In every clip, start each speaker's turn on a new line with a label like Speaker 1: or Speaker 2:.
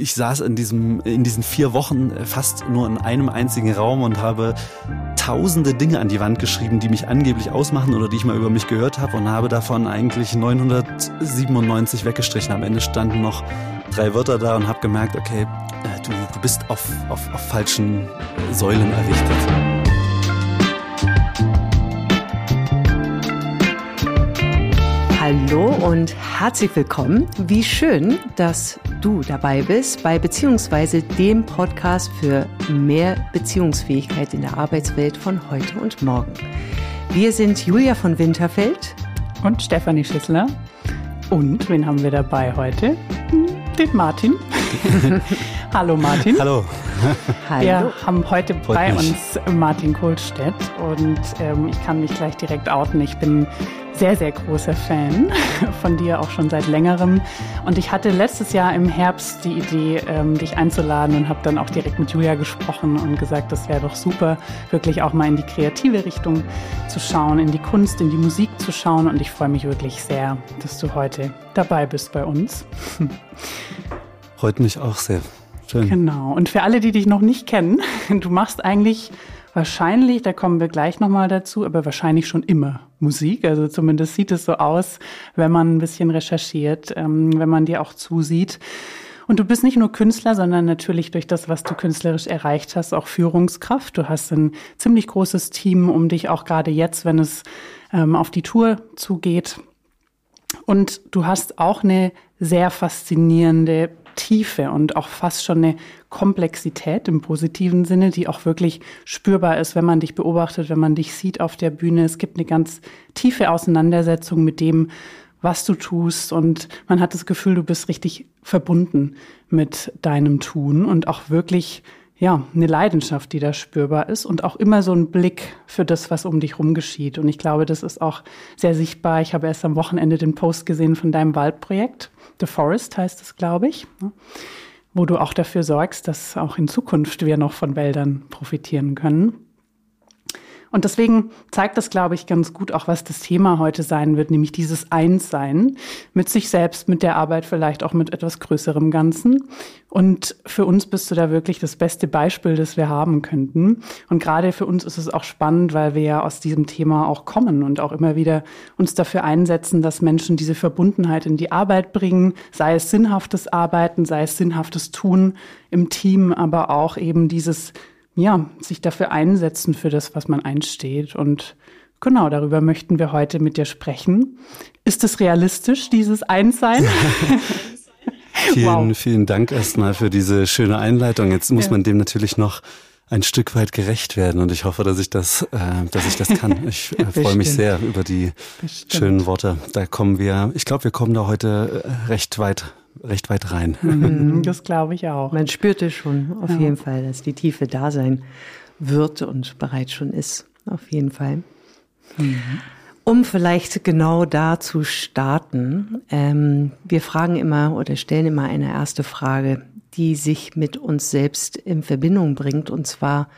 Speaker 1: ich saß in diesem, in diesen vier Wochen fast nur in einem einzigen Raum und habe tausende Dinge an die Wand geschrieben, die mich angeblich ausmachen oder die ich mal über mich gehört habe und habe davon eigentlich 997 weggestrichen. Am Ende standen noch drei Wörter da und habe gemerkt, okay, äh, du, du bist auf, auf, auf falschen Säulen errichtet.
Speaker 2: Hallo und herzlich willkommen. Wie schön, dass du dabei bist bei beziehungsweise dem Podcast für mehr Beziehungsfähigkeit in der Arbeitswelt von heute und morgen. Wir sind Julia von Winterfeld
Speaker 3: und Stefanie Schissler. Und wen haben wir dabei heute? Den Martin. Hallo Martin.
Speaker 1: Hallo.
Speaker 3: Hallo. Wir haben heute Freut bei mich. uns Martin Kohlstedt und ähm, ich kann mich gleich direkt outen. Ich bin sehr, sehr großer Fan von dir, auch schon seit längerem. Und ich hatte letztes Jahr im Herbst die Idee, ähm, dich einzuladen und habe dann auch direkt mit Julia gesprochen und gesagt, das wäre doch super, wirklich auch mal in die kreative Richtung zu schauen, in die Kunst, in die Musik zu schauen. Und ich freue mich wirklich sehr, dass du heute dabei bist bei uns.
Speaker 1: Freut mich auch sehr. Schön.
Speaker 3: Genau. Und für alle, die dich noch nicht kennen, du machst eigentlich wahrscheinlich, da kommen wir gleich nochmal dazu, aber wahrscheinlich schon immer Musik. Also zumindest sieht es so aus, wenn man ein bisschen recherchiert, ähm, wenn man dir auch zusieht. Und du bist nicht nur Künstler, sondern natürlich durch das, was du künstlerisch erreicht hast, auch Führungskraft. Du hast ein ziemlich großes Team um dich, auch gerade jetzt, wenn es ähm, auf die Tour zugeht. Und du hast auch eine sehr faszinierende Tiefe und auch fast schon eine Komplexität im positiven Sinne, die auch wirklich spürbar ist, wenn man dich beobachtet, wenn man dich sieht auf der Bühne. Es gibt eine ganz tiefe Auseinandersetzung mit dem, was du tust und man hat das Gefühl, du bist richtig verbunden mit deinem Tun und auch wirklich ja, eine Leidenschaft, die da spürbar ist und auch immer so ein Blick für das, was um dich rum geschieht. Und ich glaube, das ist auch sehr sichtbar. Ich habe erst am Wochenende den Post gesehen von deinem Waldprojekt. The Forest heißt es, glaube ich, ne? wo du auch dafür sorgst, dass auch in Zukunft wir noch von Wäldern profitieren können. Und deswegen zeigt das, glaube ich, ganz gut auch, was das Thema heute sein wird, nämlich dieses Einssein mit sich selbst, mit der Arbeit, vielleicht auch mit etwas größerem Ganzen. Und für uns bist du da wirklich das beste Beispiel, das wir haben könnten. Und gerade für uns ist es auch spannend, weil wir ja aus diesem Thema auch kommen und auch immer wieder uns dafür einsetzen, dass Menschen diese Verbundenheit in die Arbeit bringen, sei es sinnhaftes Arbeiten, sei es sinnhaftes Tun im Team, aber auch eben dieses ja, sich dafür einsetzen, für das, was man einsteht. Und genau, darüber möchten wir heute mit dir sprechen. Ist es realistisch, dieses Einssein?
Speaker 1: vielen, wow. vielen Dank erstmal für diese schöne Einleitung. Jetzt muss ja. man dem natürlich noch ein Stück weit gerecht werden und ich hoffe, dass ich das, äh, dass ich das kann. Ich äh, freue mich sehr über die Bestimmt. schönen Worte. Da kommen wir, ich glaube, wir kommen da heute äh, recht weit recht weit rein.
Speaker 3: Mhm, das glaube ich auch.
Speaker 2: Man spürte schon auf ja. jeden Fall, dass die Tiefe da sein wird und bereits schon ist. Auf jeden Fall. Mhm. Um vielleicht genau da zu starten, ähm, wir fragen immer oder stellen immer eine erste Frage, die sich mit uns selbst in Verbindung bringt. Und zwar,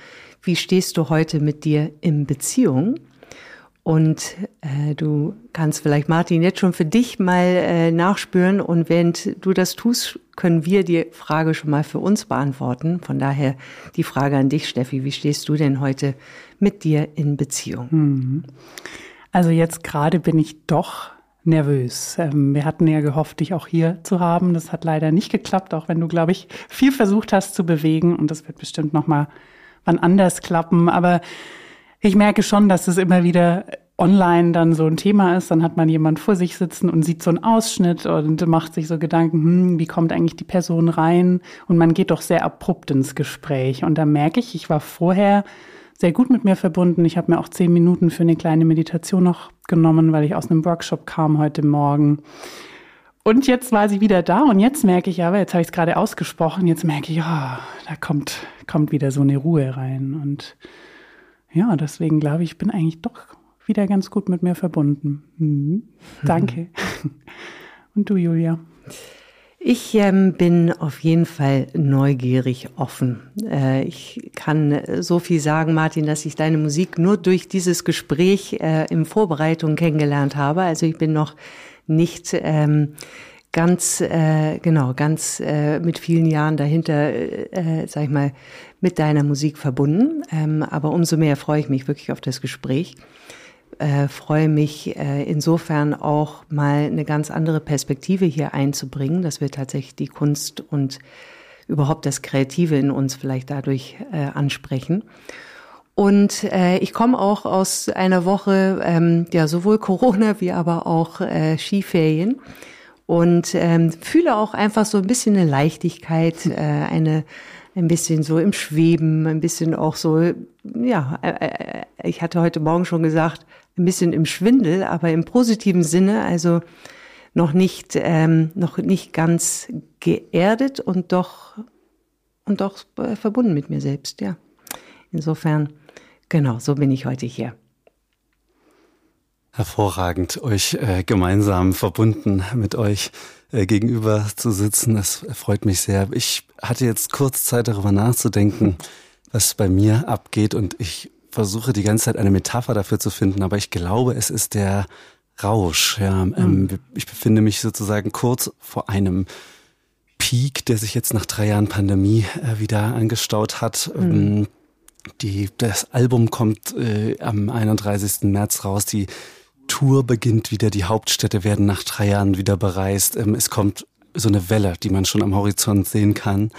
Speaker 2: wie stehst du heute mit dir in Beziehung? Und äh, du kannst vielleicht, Martin, jetzt schon für dich mal äh, nachspüren. Und während du das tust, können wir die Frage schon mal für uns beantworten. Von daher die Frage an dich, Steffi. Wie stehst du denn heute mit dir in Beziehung? Mhm.
Speaker 3: Also jetzt gerade bin ich doch nervös. Ähm, wir hatten ja gehofft, dich auch hier zu haben. Das hat leider nicht geklappt, auch wenn du, glaube ich, viel versucht hast zu bewegen. Und das wird bestimmt noch mal wann anders klappen. Aber ich merke schon, dass es immer wieder online dann so ein Thema ist. Dann hat man jemand vor sich sitzen und sieht so einen Ausschnitt und macht sich so Gedanken, hm, wie kommt eigentlich die Person rein? Und man geht doch sehr abrupt ins Gespräch. Und da merke ich, ich war vorher sehr gut mit mir verbunden. Ich habe mir auch zehn Minuten für eine kleine Meditation noch genommen, weil ich aus einem Workshop kam heute Morgen. Und jetzt war sie wieder da und jetzt merke ich aber, jetzt habe ich es gerade ausgesprochen, jetzt merke ich, ja, da kommt, kommt wieder so eine Ruhe rein. Und ja, deswegen glaube ich, ich bin eigentlich doch wieder ganz gut mit mir verbunden. Mhm. Danke. Und du, Julia?
Speaker 2: Ich ähm, bin auf jeden Fall neugierig offen. Äh, ich kann so viel sagen, Martin, dass ich deine Musik nur durch dieses Gespräch äh, in Vorbereitung kennengelernt habe. Also ich bin noch nicht ähm, ganz, äh, genau, ganz äh, mit vielen Jahren dahinter, äh, sag ich mal, mit deiner Musik verbunden. Ähm, aber umso mehr freue ich mich wirklich auf das Gespräch. Äh, freue mich äh, insofern auch mal eine ganz andere Perspektive hier einzubringen, dass wir tatsächlich die Kunst und überhaupt das Kreative in uns vielleicht dadurch äh, ansprechen. Und äh, ich komme auch aus einer Woche, ähm, ja, sowohl Corona wie aber auch äh, Skiferien und ähm, fühle auch einfach so ein bisschen eine Leichtigkeit, äh, eine ein bisschen so im Schweben, ein bisschen auch so, ja, äh, äh, ich hatte heute Morgen schon gesagt, ein bisschen im Schwindel, aber im positiven Sinne, also noch nicht, ähm, noch nicht ganz geerdet und doch, und doch äh, verbunden mit mir selbst, ja. Insofern, genau, so bin ich heute hier.
Speaker 1: Hervorragend, euch äh, gemeinsam verbunden mit euch äh, gegenüber zu sitzen. Das freut mich sehr. Ich hatte jetzt kurz Zeit darüber nachzudenken, was bei mir abgeht und ich versuche die ganze Zeit eine Metapher dafür zu finden, aber ich glaube, es ist der Rausch. Ja, ähm, mhm. ich befinde mich sozusagen kurz vor einem Peak, der sich jetzt nach drei Jahren Pandemie äh, wieder angestaut hat. Mhm. Ähm, die, das Album kommt äh, am 31. März raus. Die Tour beginnt wieder, die Hauptstädte werden nach drei Jahren wieder bereist. Ähm, es kommt so eine Welle, die man schon am Horizont sehen kann.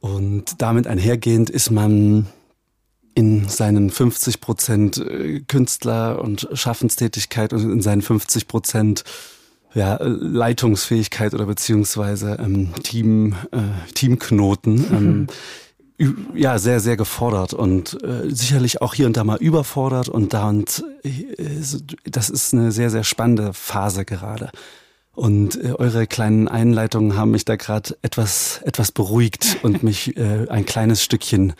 Speaker 1: Und damit einhergehend ist man in seinen 50 Prozent äh, Künstler und Schaffenstätigkeit und in seinen 50 Prozent ja, Leitungsfähigkeit oder beziehungsweise ähm, Team, äh, Teamknoten ähm, ja sehr sehr gefordert und äh, sicherlich auch hier und da mal überfordert und da und äh, das ist eine sehr sehr spannende Phase gerade. Und äh, eure kleinen Einleitungen haben mich da gerade etwas etwas beruhigt und mich äh, ein kleines Stückchen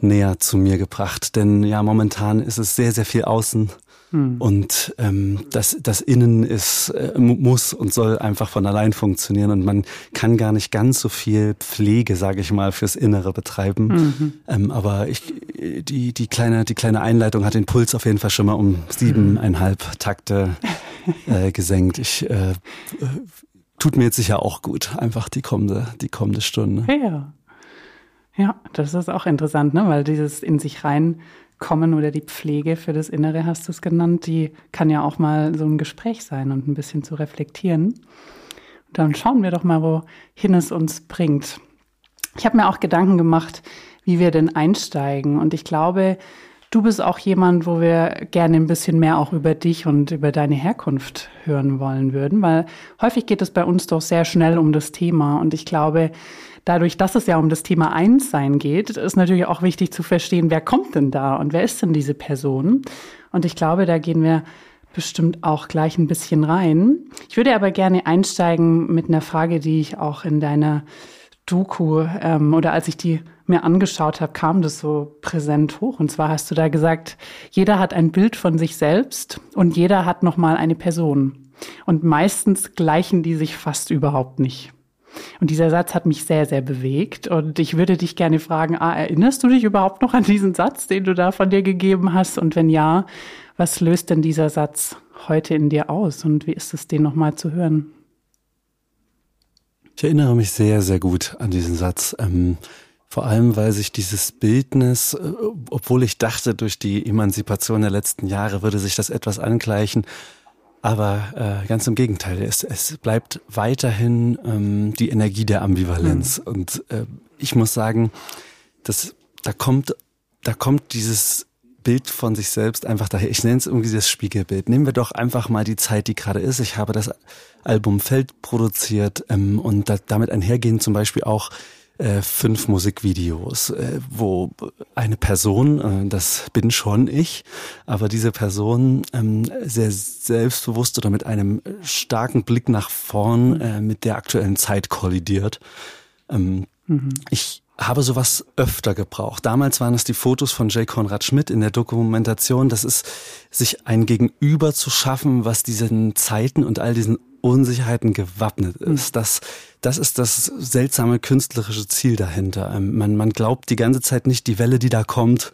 Speaker 1: näher zu mir gebracht. Denn ja momentan ist es sehr sehr viel außen hm. Und ähm, das, das Innen ist, äh, muss und soll einfach von allein funktionieren. Und man kann gar nicht ganz so viel Pflege, sage ich mal, fürs Innere betreiben. Mhm. Ähm, aber ich, die, die, kleine, die kleine Einleitung hat den Puls auf jeden Fall schon mal um siebeneinhalb Takte äh, gesenkt. Ich äh, tut mir jetzt sicher auch gut, einfach die kommende, die kommende Stunde.
Speaker 3: Ja. Ja, das ist auch interessant, ne? weil dieses in sich rein kommen oder die Pflege für das Innere hast du es genannt, die kann ja auch mal so ein Gespräch sein und ein bisschen zu reflektieren. Dann schauen wir doch mal, wohin es uns bringt. Ich habe mir auch Gedanken gemacht, wie wir denn einsteigen. Und ich glaube, du bist auch jemand, wo wir gerne ein bisschen mehr auch über dich und über deine Herkunft hören wollen würden, weil häufig geht es bei uns doch sehr schnell um das Thema. Und ich glaube, dadurch, dass es ja um das Thema Einssein geht, ist natürlich auch wichtig zu verstehen, wer kommt denn da und wer ist denn diese Person? Und ich glaube, da gehen wir bestimmt auch gleich ein bisschen rein. Ich würde aber gerne einsteigen mit einer Frage, die ich auch in deiner Doku ähm, oder als ich die mir angeschaut habe, kam das so präsent hoch. Und zwar hast du da gesagt, jeder hat ein Bild von sich selbst und jeder hat noch mal eine Person. Und meistens gleichen die sich fast überhaupt nicht. Und dieser Satz hat mich sehr, sehr bewegt. Und ich würde dich gerne fragen, ah, erinnerst du dich überhaupt noch an diesen Satz, den du da von dir gegeben hast? Und wenn ja, was löst denn dieser Satz heute in dir aus? Und wie ist es, den nochmal zu hören?
Speaker 1: Ich erinnere mich sehr, sehr gut an diesen Satz. Ähm, vor allem, weil sich dieses Bildnis, äh, obwohl ich dachte, durch die Emanzipation der letzten Jahre würde sich das etwas angleichen, aber äh, ganz im Gegenteil, es, es bleibt weiterhin ähm, die Energie der Ambivalenz. Mhm. Und äh, ich muss sagen, dass da kommt, da kommt dieses Bild von sich selbst einfach daher. Ich nenne es irgendwie das Spiegelbild. Nehmen wir doch einfach mal die Zeit, die gerade ist. Ich habe das Album Feld produziert ähm, und da, damit einhergehen zum Beispiel auch äh, fünf Musikvideos, äh, wo eine Person, äh, das bin schon ich, aber diese Person ähm, sehr selbstbewusst oder mit einem starken Blick nach vorn äh, mit der aktuellen Zeit kollidiert. Ähm, mhm. Ich habe sowas öfter gebraucht. Damals waren es die Fotos von J. Konrad Schmidt in der Dokumentation. Das ist, sich ein Gegenüber zu schaffen, was diesen Zeiten und all diesen Unsicherheiten gewappnet ist. Hm. Das, das ist das seltsame künstlerische Ziel dahinter. Ähm, man, man glaubt die ganze Zeit nicht, die Welle, die da kommt,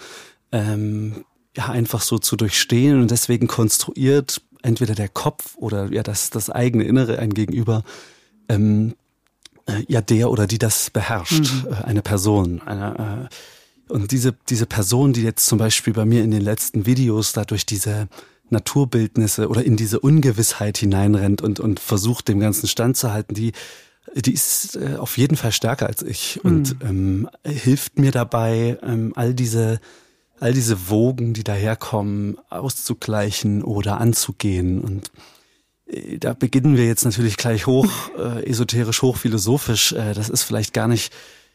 Speaker 1: ähm, ja, einfach so zu durchstehen und deswegen konstruiert entweder der Kopf oder ja das, das eigene Innere ein Gegenüber ähm, äh, ja der oder die das beherrscht, mhm. äh, eine Person, eine äh, und diese diese Person, die jetzt zum Beispiel bei mir in den letzten Videos dadurch diese Naturbildnisse oder in diese Ungewissheit hineinrennt und und versucht dem ganzen standzuhalten, die die ist äh, auf jeden Fall stärker als ich mhm. und ähm, hilft mir dabei, ähm, all diese all diese Wogen, die daherkommen, auszugleichen oder anzugehen und äh, da beginnen wir jetzt natürlich gleich hoch, äh, esoterisch, hochphilosophisch. Äh, das ist vielleicht gar nicht,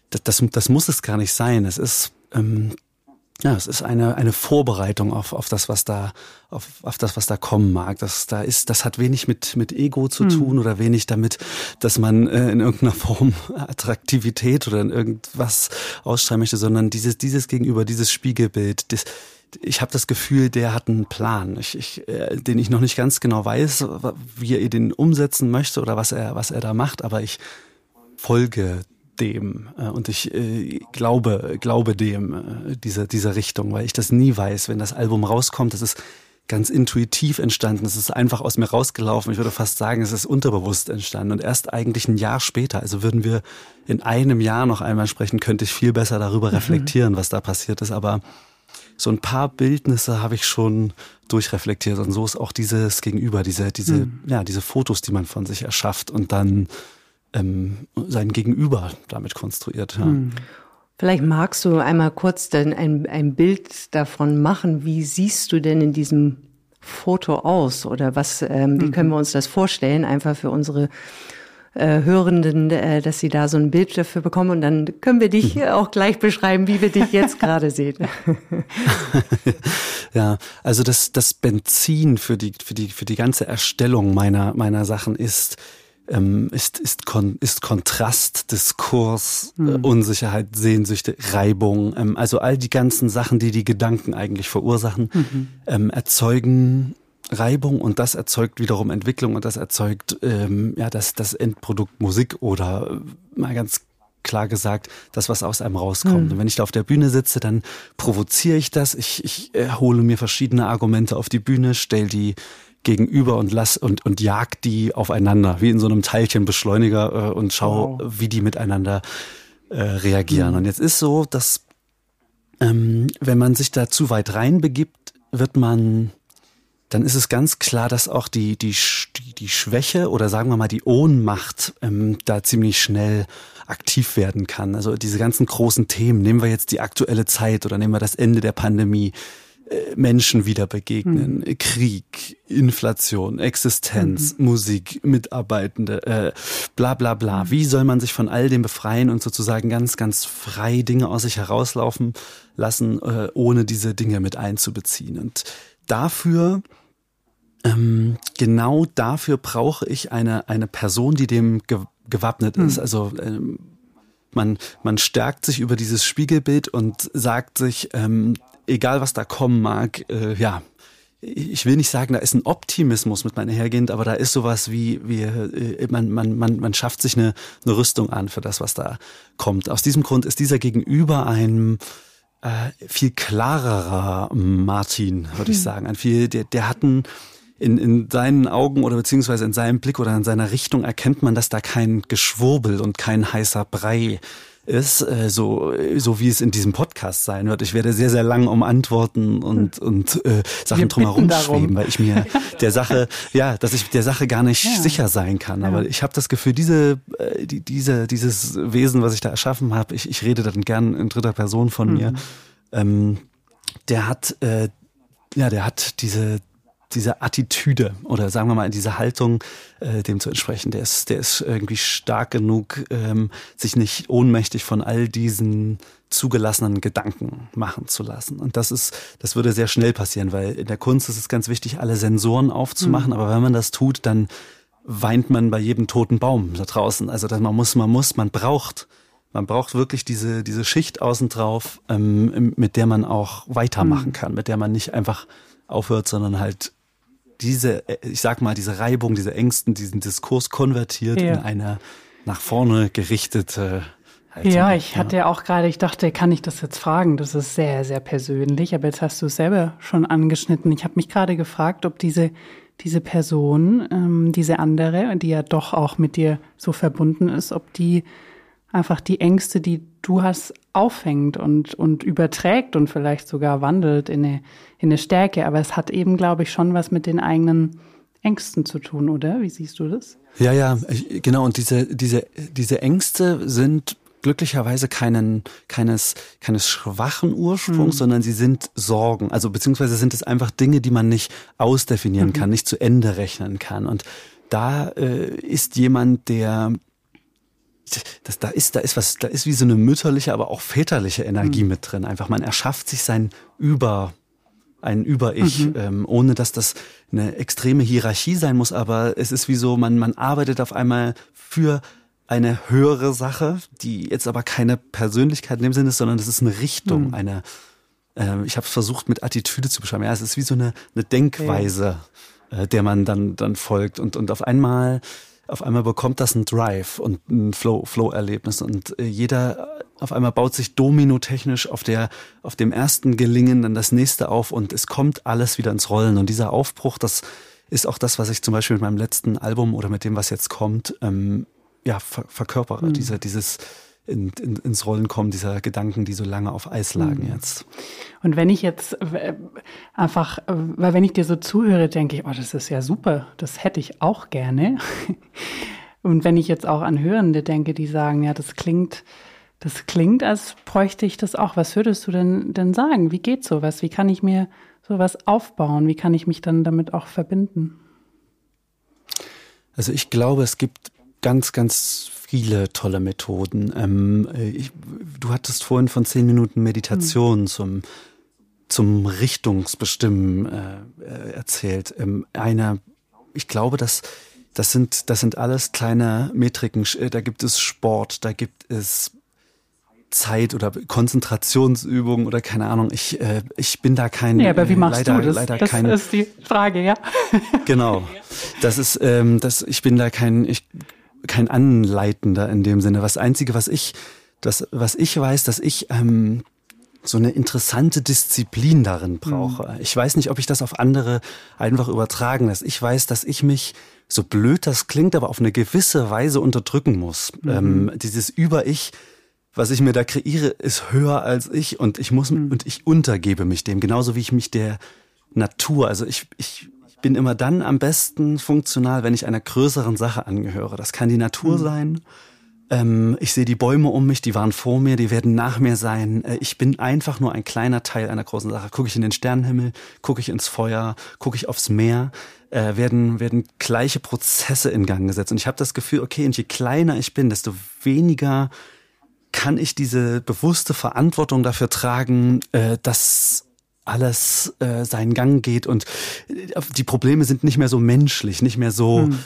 Speaker 1: das, das, das muss es gar nicht sein. Es ist, ähm, ja, es ist eine, eine Vorbereitung auf, auf das, was da, auf, auf das, was da kommen mag. Das, da ist, das hat wenig mit, mit Ego zu hm. tun oder wenig damit, dass man äh, in irgendeiner Form Attraktivität oder in irgendwas ausstrahlen möchte, sondern dieses, dieses Gegenüber, dieses Spiegelbild, das, ich habe das Gefühl, der hat einen Plan, ich, ich, äh, den ich noch nicht ganz genau weiß, wie er den umsetzen möchte oder was er, was er da macht, aber ich folge dem äh, und ich äh, glaube, glaube dem äh, dieser dieser Richtung, weil ich das nie weiß, wenn das Album rauskommt. Das ist ganz intuitiv entstanden. Es ist einfach aus mir rausgelaufen. Ich würde fast sagen, es ist unterbewusst entstanden. Und erst eigentlich ein Jahr später, also würden wir in einem Jahr noch einmal sprechen, könnte ich viel besser darüber mhm. reflektieren, was da passiert ist. Aber so ein paar Bildnisse habe ich schon durchreflektiert und so ist auch dieses Gegenüber, diese, diese, mhm. ja, diese Fotos, die man von sich erschafft und dann ähm, sein Gegenüber damit konstruiert. Ja. Mhm.
Speaker 2: Vielleicht magst du einmal kurz dann ein, ein Bild davon machen. Wie siehst du denn in diesem Foto aus? Oder was, ähm, wie mhm. können wir uns das vorstellen? Einfach für unsere äh, Hörenden, äh, dass sie da so ein Bild dafür bekommen und dann können wir dich mhm. auch gleich beschreiben, wie wir dich jetzt gerade sehen.
Speaker 1: ja, also das, das Benzin für die, für die, für die ganze Erstellung meiner, meiner Sachen ist, ähm, ist, ist, kon ist Kontrast, Diskurs, mhm. äh, Unsicherheit, Sehnsüchte, Reibung, ähm, also all die ganzen Sachen, die die Gedanken eigentlich verursachen, mhm. ähm, erzeugen Reibung und das erzeugt wiederum Entwicklung und das erzeugt ähm, ja das, das Endprodukt Musik oder äh, mal ganz klar gesagt, das, was aus einem rauskommt. Mhm. Und wenn ich da auf der Bühne sitze, dann provoziere ich das. Ich, ich äh, hole mir verschiedene Argumente auf die Bühne, stell die gegenüber und lass und, und jag die aufeinander, wie in so einem Teilchenbeschleuniger äh, und schau, wow. wie die miteinander äh, reagieren. Mhm. Und jetzt ist so, dass ähm, wenn man sich da zu weit reinbegibt, wird man dann ist es ganz klar, dass auch die, die, die, die Schwäche oder sagen wir mal die Ohnmacht ähm, da ziemlich schnell aktiv werden kann. Also diese ganzen großen Themen, nehmen wir jetzt die aktuelle Zeit oder nehmen wir das Ende der Pandemie, Menschen wieder begegnen, mhm. Krieg, Inflation, Existenz, mhm. Musik, Mitarbeitende, äh, bla bla bla. Mhm. Wie soll man sich von all dem befreien und sozusagen ganz, ganz frei Dinge aus sich herauslaufen lassen, äh, ohne diese Dinge mit einzubeziehen? Und dafür ähm, genau dafür brauche ich eine, eine Person, die dem ge gewappnet ist. Hm. Also ähm, man, man stärkt sich über dieses Spiegelbild und sagt sich, ähm, egal was da kommen mag, äh, ja, ich will nicht sagen, da ist ein Optimismus mit meiner hergehend, aber da ist sowas wie, wie äh, man, man, man, man schafft sich eine, eine Rüstung an für das, was da kommt. Aus diesem Grund ist dieser Gegenüber ein äh, viel klarerer Martin, würde ich hm. sagen. Ein viel, der, der hat ein in, in seinen Augen oder beziehungsweise in seinem Blick oder in seiner Richtung erkennt man, dass da kein Geschwurbel und kein heißer Brei ist, äh, so, so wie es in diesem Podcast sein wird. Ich werde sehr, sehr lang um Antworten und, und äh, Sachen drumherum schweben, weil ich mir der Sache, ja, dass ich der Sache gar nicht ja. sicher sein kann. Aber ja. ich habe das Gefühl, diese, äh, die, diese, dieses Wesen, was ich da erschaffen habe, ich, ich rede dann gern in dritter Person von mhm. mir, ähm, der hat äh, ja, der hat diese diese Attitüde oder sagen wir mal diese Haltung äh, dem zu entsprechen. Der ist, der ist irgendwie stark genug, ähm, sich nicht ohnmächtig von all diesen zugelassenen Gedanken machen zu lassen. Und das ist, das würde sehr schnell passieren, weil in der Kunst ist es ganz wichtig, alle Sensoren aufzumachen. Mhm. Aber wenn man das tut, dann weint man bei jedem toten Baum da draußen. Also man muss, man muss, man braucht, man braucht wirklich diese, diese Schicht außen drauf, ähm, mit der man auch weitermachen mhm. kann, mit der man nicht einfach aufhört, sondern halt diese, äh, ich sag mal, diese Reibung, diese Ängsten, diesen Diskurs konvertiert ja. in eine nach vorne gerichtete
Speaker 3: Haltung. Ja, ich hatte ja auch gerade, ich dachte, kann ich das jetzt fragen? Das ist sehr, sehr persönlich, aber jetzt hast du es selber schon angeschnitten. Ich habe mich gerade gefragt, ob diese diese Person, ähm, diese andere, die ja doch auch mit dir so verbunden ist, ob die einfach die Ängste, die du hast, auffängt und, und überträgt und vielleicht sogar wandelt in eine, in eine Stärke. Aber es hat eben, glaube ich, schon was mit den eigenen Ängsten zu tun, oder? Wie siehst du das?
Speaker 1: Ja, ja, genau. Und diese, diese, diese Ängste sind glücklicherweise keinen, keines, keines schwachen Ursprungs, mhm. sondern sie sind Sorgen. Also beziehungsweise sind es einfach Dinge, die man nicht ausdefinieren mhm. kann, nicht zu Ende rechnen kann. Und da äh, ist jemand, der das, da ist, da ist was, da ist wie so eine mütterliche, aber auch väterliche Energie mhm. mit drin. Einfach, man erschafft sich sein Über, ein Über-Ich, mhm. ähm, ohne dass das eine extreme Hierarchie sein muss, aber es ist wie so, man, man arbeitet auf einmal für eine höhere Sache, die jetzt aber keine Persönlichkeit in dem Sinne ist, sondern das ist eine Richtung, mhm. eine, äh, ich habe es versucht mit Attitüde zu beschreiben. Ja, es ist wie so eine, eine Denkweise, äh, der man dann, dann folgt und, und auf einmal auf einmal bekommt das einen Drive und ein Flow, Flow-Erlebnis und äh, jeder auf einmal baut sich dominotechnisch auf der, auf dem ersten Gelingen dann das nächste auf und es kommt alles wieder ins Rollen und dieser Aufbruch, das ist auch das, was ich zum Beispiel mit meinem letzten Album oder mit dem, was jetzt kommt, ähm, ja, ver verkörpere, mhm. diese, dieses in, in, ins Rollen kommen, dieser Gedanken, die so lange auf Eis lagen mhm. jetzt.
Speaker 3: Und wenn ich jetzt einfach, weil wenn ich dir so zuhöre, denke ich, oh, das ist ja super, das hätte ich auch gerne. Und wenn ich jetzt auch an Hörende denke, die sagen, ja, das klingt, das klingt, als bräuchte ich das auch. Was würdest du denn, denn sagen? Wie geht sowas? Wie kann ich mir sowas aufbauen? Wie kann ich mich dann damit auch verbinden?
Speaker 1: Also ich glaube, es gibt ganz, ganz viele tolle Methoden. Ähm, ich, du hattest vorhin von zehn Minuten Meditation mhm. zum zum Richtungsbestimmen äh, äh, erzählt. Ähm, eine, ich glaube, dass das sind das sind alles kleine Metriken. Äh, da gibt es Sport, da gibt es Zeit oder Konzentrationsübungen oder keine Ahnung. Ich, äh, ich bin da kein.
Speaker 3: Ja, aber wie machst leider, du das? Leider das kein, ist die Frage, ja.
Speaker 1: genau. Das ist, ähm, das, ich bin da kein, ich kein Anleitender in dem Sinne. Was Einzige, was ich, das, was ich weiß, dass ich ähm, so eine interessante Disziplin darin brauche. Mhm. Ich weiß nicht, ob ich das auf andere einfach übertragen lasse. Ich weiß, dass ich mich, so blöd das klingt, aber auf eine gewisse Weise unterdrücken muss. Mhm. Ähm, dieses Über-Ich, was ich mir da kreiere, ist höher als ich und ich muss mhm. und ich untergebe mich dem, genauso wie ich mich der Natur, also ich, ich bin immer dann am besten funktional, wenn ich einer größeren Sache angehöre. Das kann die Natur mhm. sein. Ähm, ich sehe die Bäume um mich, die waren vor mir, die werden nach mir sein. Äh, ich bin einfach nur ein kleiner Teil einer großen Sache. Gucke ich in den Sternenhimmel, gucke ich ins Feuer, gucke ich aufs Meer, äh, werden, werden gleiche Prozesse in Gang gesetzt. Und ich habe das Gefühl, okay, und je kleiner ich bin, desto weniger kann ich diese bewusste Verantwortung dafür tragen, äh, dass alles äh, seinen Gang geht und äh, die Probleme sind nicht mehr so menschlich, nicht mehr so hm.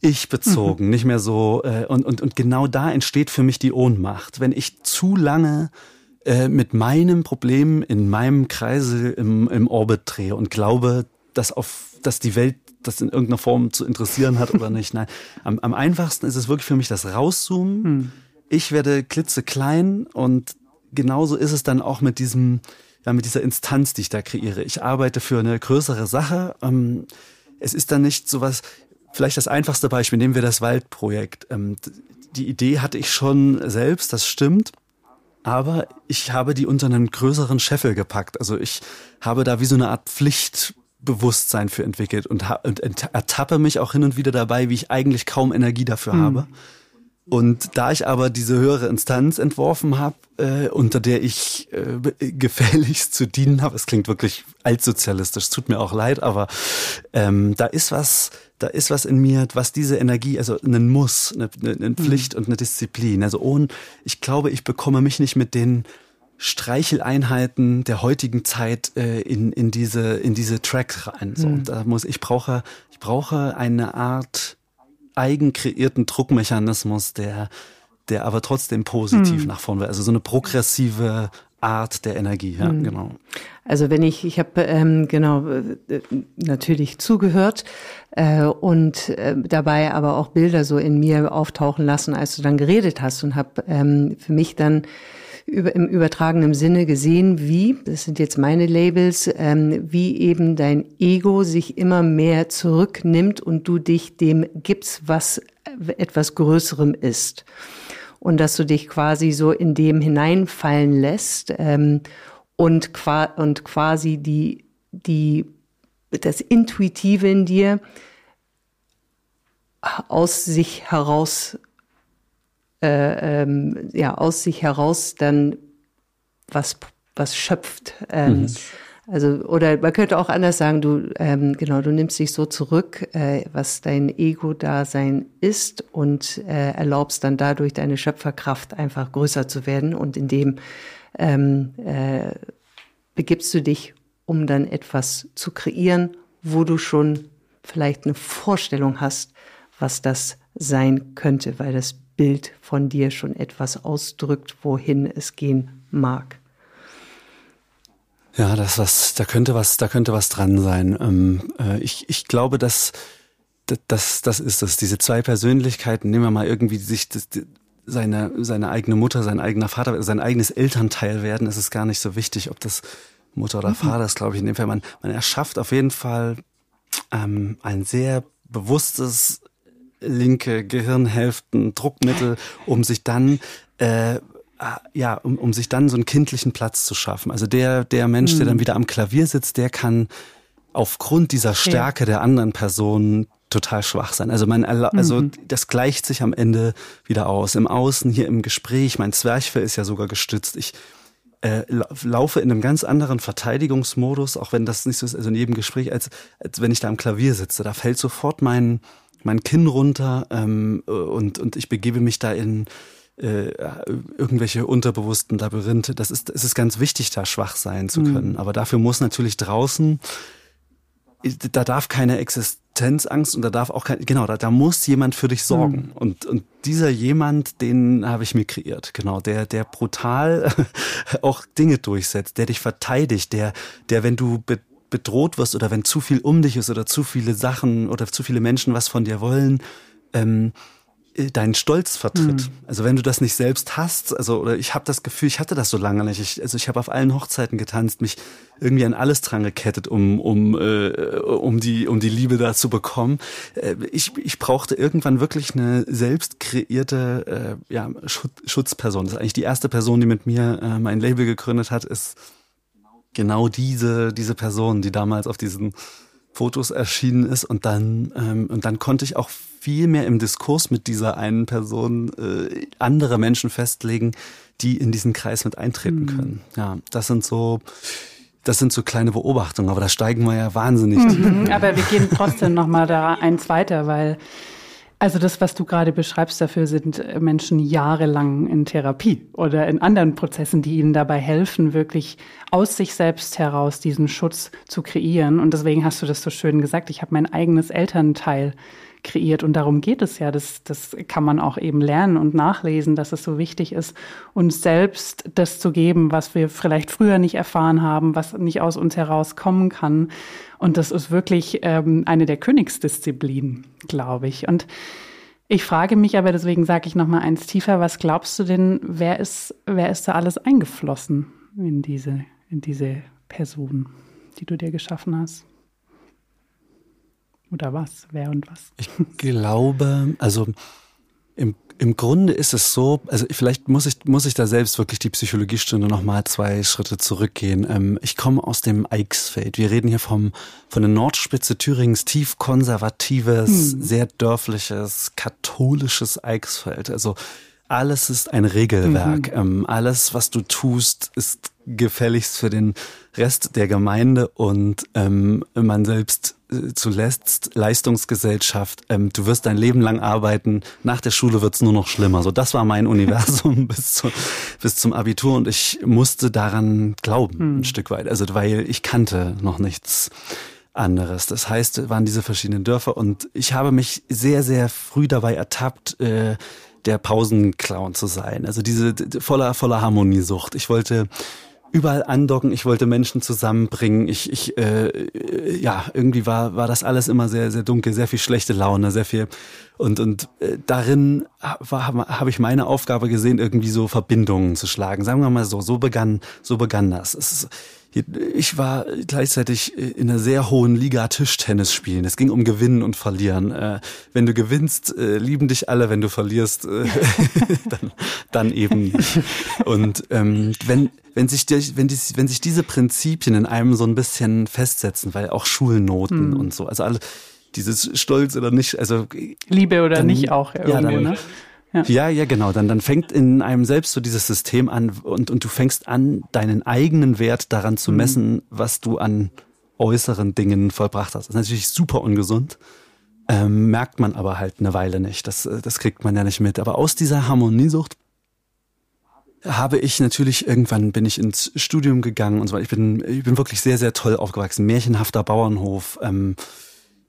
Speaker 1: ich bezogen, mhm. nicht mehr so äh, und, und, und genau da entsteht für mich die Ohnmacht. Wenn ich zu lange äh, mit meinem Problem in meinem Kreise im, im Orbit drehe und glaube, dass auf dass die Welt das in irgendeiner Form zu interessieren hat oder nicht. Nein, am, am einfachsten ist es wirklich für mich das Rauszoomen. Hm. Ich werde klitzeklein und genauso ist es dann auch mit diesem ja, mit dieser Instanz, die ich da kreiere. Ich arbeite für eine größere Sache. Ähm, es ist dann nicht sowas, vielleicht das einfachste Beispiel, nehmen wir das Waldprojekt. Ähm, die Idee hatte ich schon selbst, das stimmt. Aber ich habe die unter einen größeren Scheffel gepackt. Also ich habe da wie so eine Art Pflichtbewusstsein für entwickelt und, und ertappe mich auch hin und wieder dabei, wie ich eigentlich kaum Energie dafür hm. habe. Und da ich aber diese höhere Instanz entworfen habe, äh, unter der ich äh, gefälligst zu dienen habe, es klingt wirklich altsozialistisch, tut mir auch leid, aber ähm, da ist was, da ist was in mir, was diese Energie, also ein Muss, eine, eine Pflicht mhm. und eine Disziplin. Also ohne, ich glaube, ich bekomme mich nicht mit den Streicheleinheiten der heutigen Zeit äh, in, in diese in diese Track rein. So, mhm. da muss ich brauche ich brauche eine Art eigen kreierten Druckmechanismus, der, der aber trotzdem positiv mhm. nach vorne will. Also so eine progressive Art der Energie, ja, mhm. genau.
Speaker 2: Also wenn ich, ich habe ähm, genau äh, natürlich zugehört äh, und äh, dabei aber auch Bilder so in mir auftauchen lassen, als du dann geredet hast und habe ähm, für mich dann über, im übertragenen Sinne gesehen, wie, das sind jetzt meine Labels, ähm, wie eben dein Ego sich immer mehr zurücknimmt und du dich dem gibst, was etwas Größerem ist. Und dass du dich quasi so in dem hineinfallen lässt ähm, und, qua und quasi die, die, das Intuitive in dir aus sich heraus äh, ähm, ja aus sich heraus dann was was schöpft. Ähm, mhm. Also oder man könnte auch anders sagen, du ähm, genau, du nimmst dich so zurück, äh, was dein Ego-Dasein ist und äh, erlaubst dann dadurch deine Schöpferkraft einfach größer zu werden und in dem ähm, äh, begibst du dich, um dann etwas zu kreieren, wo du schon vielleicht eine Vorstellung hast, was das sein könnte, weil das Bild von dir schon etwas ausdrückt, wohin es gehen mag.
Speaker 1: Ja, das was, da könnte was, da könnte was dran sein. Ähm, äh, ich, ich glaube, dass das, das ist es. Diese zwei Persönlichkeiten, nehmen wir mal irgendwie sich das, seine, seine eigene Mutter, sein eigener Vater, sein eigenes Elternteil werden, ist es gar nicht so wichtig, ob das Mutter oder mhm. Vater ist, glaube ich, in dem Fall. Man, man erschafft auf jeden Fall ähm, ein sehr bewusstes linke Gehirnhälften Druckmittel, um sich dann äh, ja, um, um sich dann so einen kindlichen Platz zu schaffen. Also der, der Mensch, mhm. der dann mhm. wieder am Klavier sitzt, der kann aufgrund dieser Stärke ja. der anderen Person total schwach sein. Also man, also mhm. das gleicht sich am Ende wieder aus. Im Außen, hier im Gespräch, mein Zwerchfell ist ja sogar gestützt. Ich äh, laufe in einem ganz anderen Verteidigungsmodus, auch wenn das nicht so ist, also in jedem Gespräch, als, als wenn ich da am Klavier sitze. Da fällt sofort mein, mein Kinn runter ähm, und, und ich begebe mich da in äh, irgendwelche unterbewussten Labyrinthe. Das ist, es ist ganz wichtig, da schwach sein zu mhm. können. Mhm. Aber dafür muss natürlich draußen, da darf keine Existenzangst und da darf auch kein, genau, da, da muss jemand für dich sorgen. Mhm. Und, und dieser jemand, den habe ich mir kreiert. Genau, der, der brutal auch Dinge durchsetzt, der dich verteidigt, der, der, wenn du bedroht wirst oder wenn zu viel um dich ist oder zu viele Sachen oder zu viele Menschen was von dir wollen, ähm, äh, deinen Stolz vertritt. Mhm. Also wenn du das nicht selbst hast, also oder ich habe das Gefühl, ich hatte das so lange nicht. Ich, also ich habe auf allen Hochzeiten getanzt, mich irgendwie an alles dran gekettet, um um äh, um die um die Liebe da zu bekommen. Äh, ich ich brauchte irgendwann wirklich eine selbst kreierte äh, ja Schutz, Schutzperson. Das ist eigentlich die erste Person, die mit mir äh, mein Label gegründet hat, ist genau diese, diese Person, die damals auf diesen Fotos erschienen ist und dann ähm, und dann konnte ich auch viel mehr im Diskurs mit dieser einen Person äh, andere Menschen festlegen, die in diesen Kreis mit eintreten mhm. können. Ja, das sind so das sind so kleine Beobachtungen, aber da steigen wir ja wahnsinnig.
Speaker 3: Mhm, aber wir gehen trotzdem noch mal da eins weiter, weil also das, was du gerade beschreibst, dafür sind Menschen jahrelang in Therapie oder in anderen Prozessen, die ihnen dabei helfen, wirklich aus sich selbst heraus diesen Schutz zu kreieren. Und deswegen hast du das so schön gesagt, ich habe mein eigenes Elternteil kreiert. Und darum geht es ja. Das, das kann man auch eben lernen und nachlesen, dass es so wichtig ist, uns selbst das zu geben, was wir vielleicht früher nicht erfahren haben, was nicht aus uns herauskommen kann. Und das ist wirklich ähm, eine der Königsdisziplinen, glaube ich. Und ich frage mich aber, deswegen sage ich noch mal eins tiefer, was glaubst du denn, wer ist, wer ist da alles eingeflossen in diese, in diese Person, die du dir geschaffen hast? Oder was? Wer und was?
Speaker 1: Ich glaube, also im, im Grunde ist es so, also vielleicht muss ich, muss ich da selbst wirklich die Psychologiestunde nochmal zwei Schritte zurückgehen. Ähm, ich komme aus dem Eichsfeld. Wir reden hier vom, von der Nordspitze Thüringens, tief konservatives, hm. sehr dörfliches, katholisches Eichsfeld. Also alles ist ein Regelwerk. Mhm. Ähm, alles, was du tust, ist gefälligst für den Rest der Gemeinde und ähm, man selbst äh, zuletzt Leistungsgesellschaft. Ähm, du wirst dein Leben lang arbeiten. Nach der Schule wird's nur noch schlimmer. So, das war mein Universum bis, zu, bis zum Abitur und ich musste daran glauben, mhm. ein Stück weit. Also, weil ich kannte noch nichts anderes. Das heißt, waren diese verschiedenen Dörfer und ich habe mich sehr, sehr früh dabei ertappt, äh, der Pausenclown zu sein. Also diese voller, voller Harmoniesucht. Ich wollte überall andocken, ich wollte Menschen zusammenbringen. Ich, ich äh, ja, irgendwie war, war das alles immer sehr, sehr dunkel, sehr viel schlechte Laune, sehr viel und, und äh, darin habe hab ich meine Aufgabe gesehen, irgendwie so Verbindungen zu schlagen. Sagen wir mal so, so begann, so begann das. Ist, ich war gleichzeitig in einer sehr hohen Liga Tischtennis spielen. Es ging um Gewinnen und Verlieren. Äh, wenn du gewinnst, äh, lieben dich alle. Wenn du verlierst, äh, dann, dann eben. Und ähm, wenn wenn sich, die, wenn, die, wenn sich diese Prinzipien in einem so ein bisschen festsetzen, weil auch Schulnoten mhm. und so, also alle dieses Stolz oder nicht, also
Speaker 3: Liebe oder dann, nicht auch
Speaker 1: irgendwie, ja, dann, ne? Ja. ja, ja, genau. Dann, dann fängt in einem selbst so dieses System an und, und du fängst an, deinen eigenen Wert daran zu mhm. messen, was du an äußeren Dingen vollbracht hast. Das ist natürlich super ungesund. Ähm, merkt man aber halt eine Weile nicht. Das, das kriegt man ja nicht mit. Aber aus dieser Harmoniesucht habe ich natürlich irgendwann bin ich ins Studium gegangen und so weiter. Ich bin, ich bin wirklich sehr, sehr toll aufgewachsen. Märchenhafter Bauernhof. Ähm,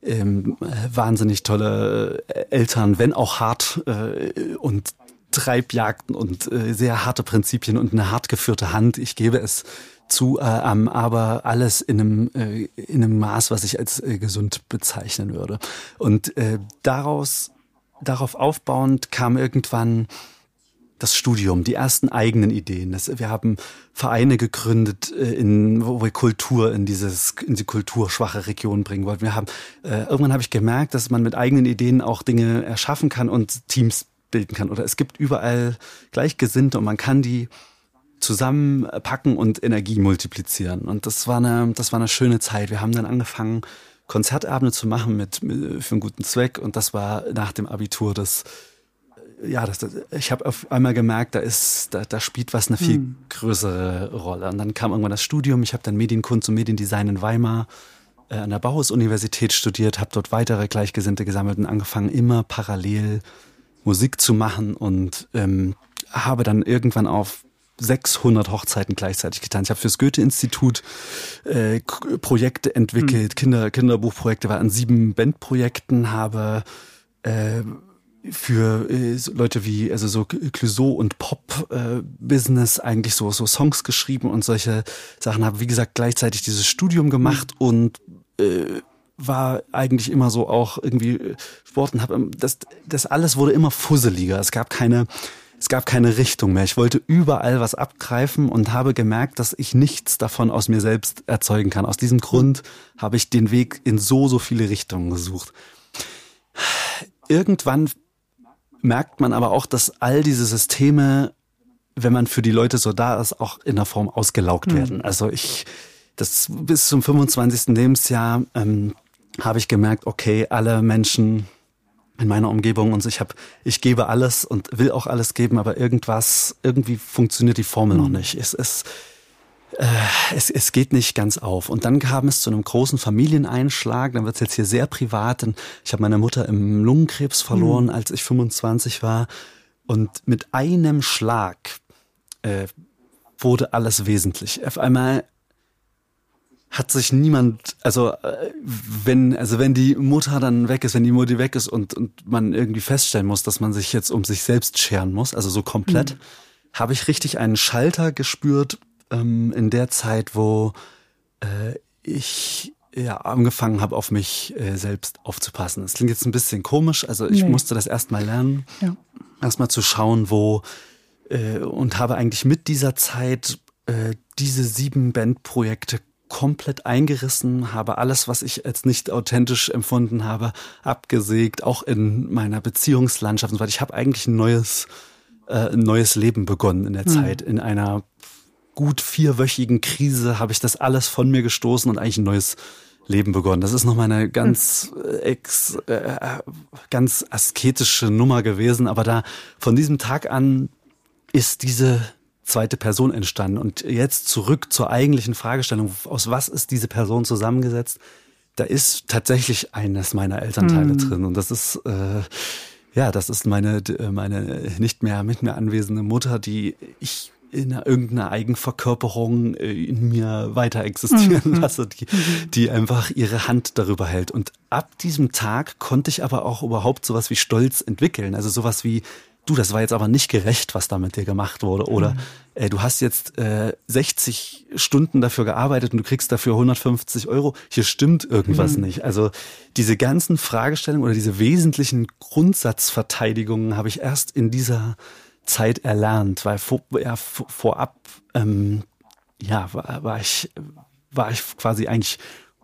Speaker 1: ähm, wahnsinnig tolle äh, Eltern, wenn auch hart äh, und Treibjagden und äh, sehr harte Prinzipien und eine hart geführte Hand. Ich gebe es zu, äh, aber alles in einem, äh, in einem Maß, was ich als äh, gesund bezeichnen würde. Und äh, daraus, darauf aufbauend kam irgendwann das Studium, die ersten eigenen Ideen. Das, wir haben Vereine gegründet, äh, in, wo wir Kultur in dieses in die kulturschwache Region bringen wollten. Wir haben äh, irgendwann habe ich gemerkt, dass man mit eigenen Ideen auch Dinge erschaffen kann und Teams bilden kann. Oder es gibt überall Gleichgesinnte und man kann die zusammenpacken und Energie multiplizieren. Und das war eine, das war eine schöne Zeit. Wir haben dann angefangen, Konzertabende zu machen mit, mit für einen guten Zweck. Und das war nach dem Abitur das ja, das, ich habe auf einmal gemerkt, da ist, da, da spielt was eine viel hm. größere Rolle. Und dann kam irgendwann das Studium. Ich habe dann Medienkunst und Mediendesign in Weimar äh, an der Bauhaus-Universität studiert, habe dort weitere Gleichgesinnte gesammelt und angefangen, immer parallel Musik zu machen und ähm, habe dann irgendwann auf 600 Hochzeiten gleichzeitig getan. Ich habe fürs Goethe-Institut äh, Projekte entwickelt, hm. Kinder, Kinderbuchprojekte, war an sieben Bandprojekten, habe äh, für äh, Leute wie also so Clouseau und Pop äh, Business eigentlich so so Songs geschrieben und solche Sachen habe wie gesagt gleichzeitig dieses Studium gemacht mhm. und äh, war eigentlich immer so auch irgendwie äh, Sport und habe das das alles wurde immer fusseliger es gab keine es gab keine Richtung mehr. Ich wollte überall was abgreifen und habe gemerkt, dass ich nichts davon aus mir selbst erzeugen kann. Aus diesem Grund habe ich den Weg in so, so viele Richtungen gesucht. Irgendwann merkt man aber auch, dass all diese Systeme, wenn man für die Leute so da ist, auch in der Form ausgelaugt mhm. werden. Also ich, das bis zum 25. Lebensjahr ähm, habe ich gemerkt, okay, alle Menschen in meiner Umgebung und so, ich habe, ich gebe alles und will auch alles geben, aber irgendwas, irgendwie funktioniert die Formel mhm. noch nicht. Es ist es, es geht nicht ganz auf. Und dann kam es zu einem großen Familieneinschlag. Dann wird es jetzt hier sehr privat. Ich habe meine Mutter im Lungenkrebs verloren, mhm. als ich 25 war. Und mit einem Schlag äh, wurde alles wesentlich. Auf einmal hat sich niemand, also äh, wenn, also wenn die Mutter dann weg ist, wenn die Mutti weg ist und, und man irgendwie feststellen muss, dass man sich jetzt um sich selbst scheren muss, also so komplett, mhm. habe ich richtig einen Schalter gespürt, ähm, in der Zeit, wo äh, ich ja angefangen habe, auf mich äh, selbst aufzupassen. Das klingt jetzt ein bisschen komisch, also ich nee. musste das erstmal lernen, ja. erstmal zu schauen, wo äh, und habe eigentlich mit dieser Zeit äh, diese sieben Bandprojekte komplett eingerissen, habe alles, was ich als nicht authentisch empfunden habe, abgesägt, auch in meiner Beziehungslandschaft, weil ich habe eigentlich ein neues, äh, ein neues Leben begonnen in der hm. Zeit, in einer gut vierwöchigen Krise habe ich das alles von mir gestoßen und eigentlich ein neues Leben begonnen. Das ist noch meine ganz äh, ex, äh, ganz asketische Nummer gewesen, aber da von diesem Tag an ist diese zweite Person entstanden und jetzt zurück zur eigentlichen Fragestellung, aus was ist diese Person zusammengesetzt? Da ist tatsächlich eines meiner Elternteile mhm. drin und das ist äh, ja, das ist meine meine nicht mehr mit mir anwesende Mutter, die ich in irgendeiner Eigenverkörperung äh, in mir weiter existieren mhm. lasse, die, die einfach ihre Hand darüber hält. Und ab diesem Tag konnte ich aber auch überhaupt sowas wie Stolz entwickeln. Also sowas wie, du, das war jetzt aber nicht gerecht, was da mit dir gemacht wurde. Oder mhm. äh, du hast jetzt äh, 60 Stunden dafür gearbeitet und du kriegst dafür 150 Euro. Hier stimmt irgendwas mhm. nicht. Also diese ganzen Fragestellungen oder diese wesentlichen Grundsatzverteidigungen habe ich erst in dieser Zeit erlernt, weil vor, ja, vorab ähm, ja, war, war ich war ich quasi eigentlich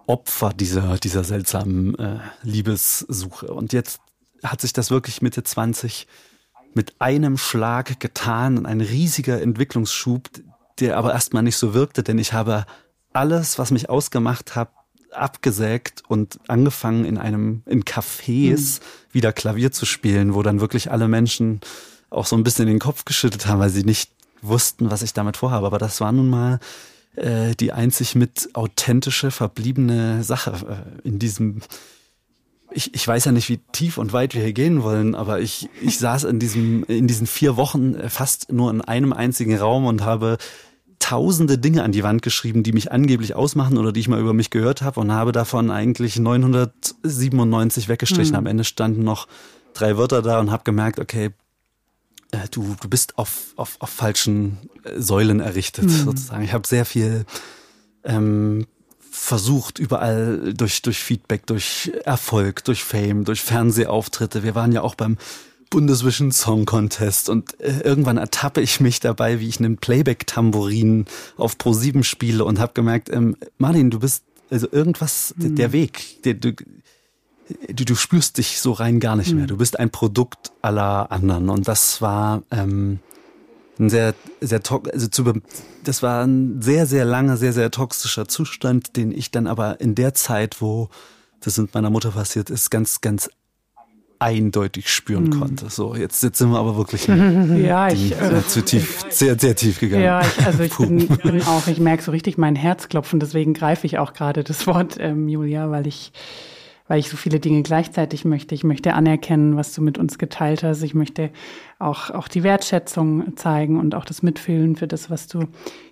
Speaker 1: Opfer dieser, dieser seltsamen äh, Liebessuche. Und jetzt hat sich das wirklich Mitte 20 mit einem Schlag getan, ein riesiger Entwicklungsschub, der aber erstmal nicht so wirkte, denn ich habe alles, was mich ausgemacht hat, abgesägt und angefangen in einem, in Cafés mhm. wieder Klavier zu spielen, wo dann wirklich alle Menschen auch so ein bisschen den Kopf geschüttet haben, weil sie nicht wussten, was ich damit vorhabe. Aber das war nun mal äh, die einzig mit authentische, verbliebene Sache äh, in diesem ich, ich weiß ja nicht, wie tief und weit wir hier gehen wollen, aber ich, ich saß in diesem, in diesen vier Wochen fast nur in einem einzigen Raum und habe tausende Dinge an die Wand geschrieben, die mich angeblich ausmachen oder die ich mal über mich gehört habe und habe davon eigentlich 997 weggestrichen. Mhm. Am Ende standen noch drei Wörter da und habe gemerkt, okay, äh, du, du bist auf, auf, auf falschen äh, Säulen errichtet, mhm. sozusagen. Ich habe sehr viel ähm, versucht, überall durch, durch Feedback, durch Erfolg, durch Fame, durch Fernsehauftritte. Wir waren ja auch beim Bundesvision Song Contest und äh, irgendwann ertappe ich mich dabei, wie ich einen Playback-Tambourin auf Pro7 spiele und habe gemerkt, ähm, Martin, du bist, also irgendwas, mhm. der Weg, der, du, du, du spürst dich so rein gar nicht mehr. Mhm. Du bist ein Produkt aller anderen. Und das war ähm, ein sehr, sehr also zu, das war ein sehr, sehr langer, sehr, sehr toxischer Zustand, den ich dann aber in der Zeit, wo das mit meiner Mutter passiert ist, ganz, ganz eindeutig spüren mhm. konnte. So, jetzt, jetzt sind wir aber wirklich
Speaker 3: ja, ich,
Speaker 1: äh, zu tief, sehr, sehr tief gegangen.
Speaker 3: Ja, ich, also ich bin, bin, auch, ich merke so richtig mein Herz klopfen, deswegen greife ich auch gerade das Wort, ähm, Julia, weil ich weil ich so viele Dinge gleichzeitig möchte. Ich möchte anerkennen, was du mit uns geteilt hast. Ich möchte auch, auch die Wertschätzung zeigen und auch das Mitfühlen für das, was du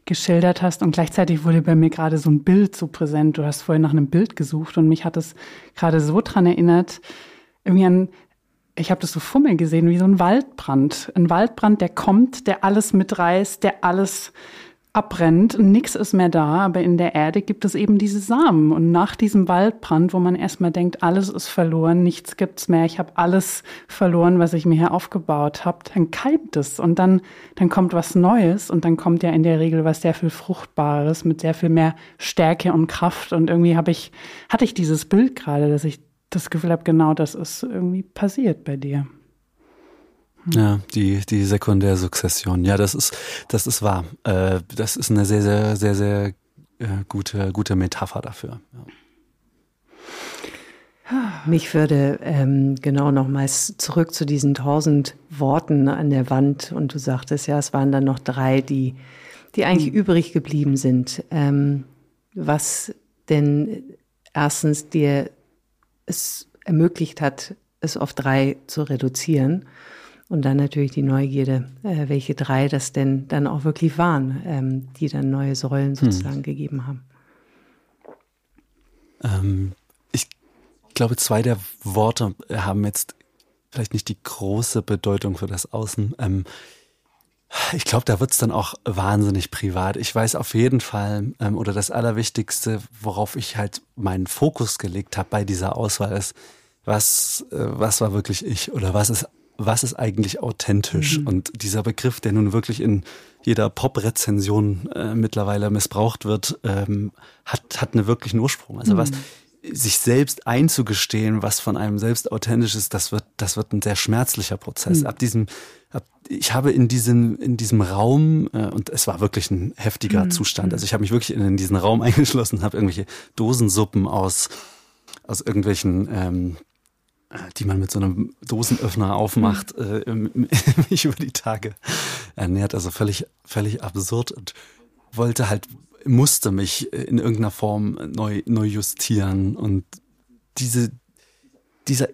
Speaker 3: geschildert hast. Und gleichzeitig wurde bei mir gerade so ein Bild so präsent. Du hast vorhin nach einem Bild gesucht und mich hat es gerade so dran erinnert, irgendwie an ich habe das so Fummel gesehen, wie so ein Waldbrand. Ein Waldbrand, der kommt, der alles mitreißt, der alles abbrennt, nichts ist mehr da, aber in der Erde gibt es eben diese Samen. Und nach diesem Waldbrand, wo man erstmal denkt, alles ist verloren, nichts gibt's mehr, ich habe alles verloren, was ich mir hier aufgebaut habe, dann keimt es und dann, dann kommt was Neues und dann kommt ja in der Regel was sehr viel Fruchtbares mit sehr viel mehr Stärke und Kraft. Und irgendwie habe ich, hatte ich dieses Bild gerade, dass ich das Gefühl habe, genau das ist irgendwie passiert bei dir.
Speaker 1: Ja, die, die Sekundärsukzession. Ja, das ist, das ist wahr. Äh, das ist eine sehr, sehr, sehr, sehr äh, gute, gute Metapher dafür. Ja.
Speaker 2: Mich würde ähm, genau nochmals zurück zu diesen tausend Worten an der Wand und du sagtest ja, es waren dann noch drei, die, die eigentlich mhm. übrig geblieben sind. Ähm, was denn erstens dir es ermöglicht hat, es auf drei zu reduzieren und dann natürlich die Neugierde, äh, welche drei das denn dann auch wirklich waren, ähm, die dann neue Säulen hm. sozusagen hm. gegeben haben.
Speaker 1: Ähm, ich glaube, zwei der Worte haben jetzt vielleicht nicht die große Bedeutung für das Außen. Ähm, ich glaube, da wird es dann auch wahnsinnig privat. Ich weiß auf jeden Fall, ähm, oder das Allerwichtigste, worauf ich halt meinen Fokus gelegt habe bei dieser Auswahl ist, was, äh, was war wirklich ich oder was ist was ist eigentlich authentisch? Mhm. Und dieser Begriff, der nun wirklich in jeder Pop-Rezension äh, mittlerweile missbraucht wird, ähm, hat, hat einen wirklichen Ursprung. Also mhm. was sich selbst einzugestehen, was von einem selbst authentisch ist, das wird, das wird ein sehr schmerzlicher Prozess. Mhm. Ab diesem, ab, ich habe in diesem, in diesem Raum, äh, und es war wirklich ein heftiger mhm. Zustand. Also ich habe mich wirklich in, in diesen Raum eingeschlossen, habe irgendwelche Dosensuppen aus, aus irgendwelchen ähm, die man mit so einem Dosenöffner aufmacht, mhm. äh, mich über die Tage ernährt. Also völlig, völlig absurd und wollte halt, musste mich in irgendeiner Form neu, neu justieren. Und diese, dieser,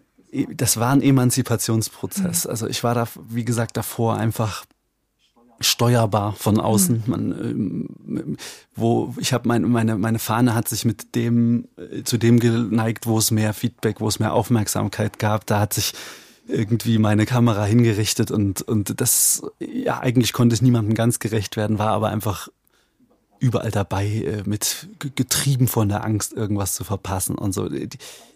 Speaker 1: das war ein Emanzipationsprozess. Mhm. Also ich war da, wie gesagt, davor einfach steuerbar von außen. Mhm. Man, ähm, wo ich habe mein, meine meine Fahne hat sich mit dem äh, zu dem geneigt, wo es mehr Feedback, wo es mehr Aufmerksamkeit gab. Da hat sich irgendwie meine Kamera hingerichtet und, und das, ja, eigentlich konnte es niemandem ganz gerecht werden, war aber einfach überall dabei, äh, mit getrieben von der Angst, irgendwas zu verpassen und so.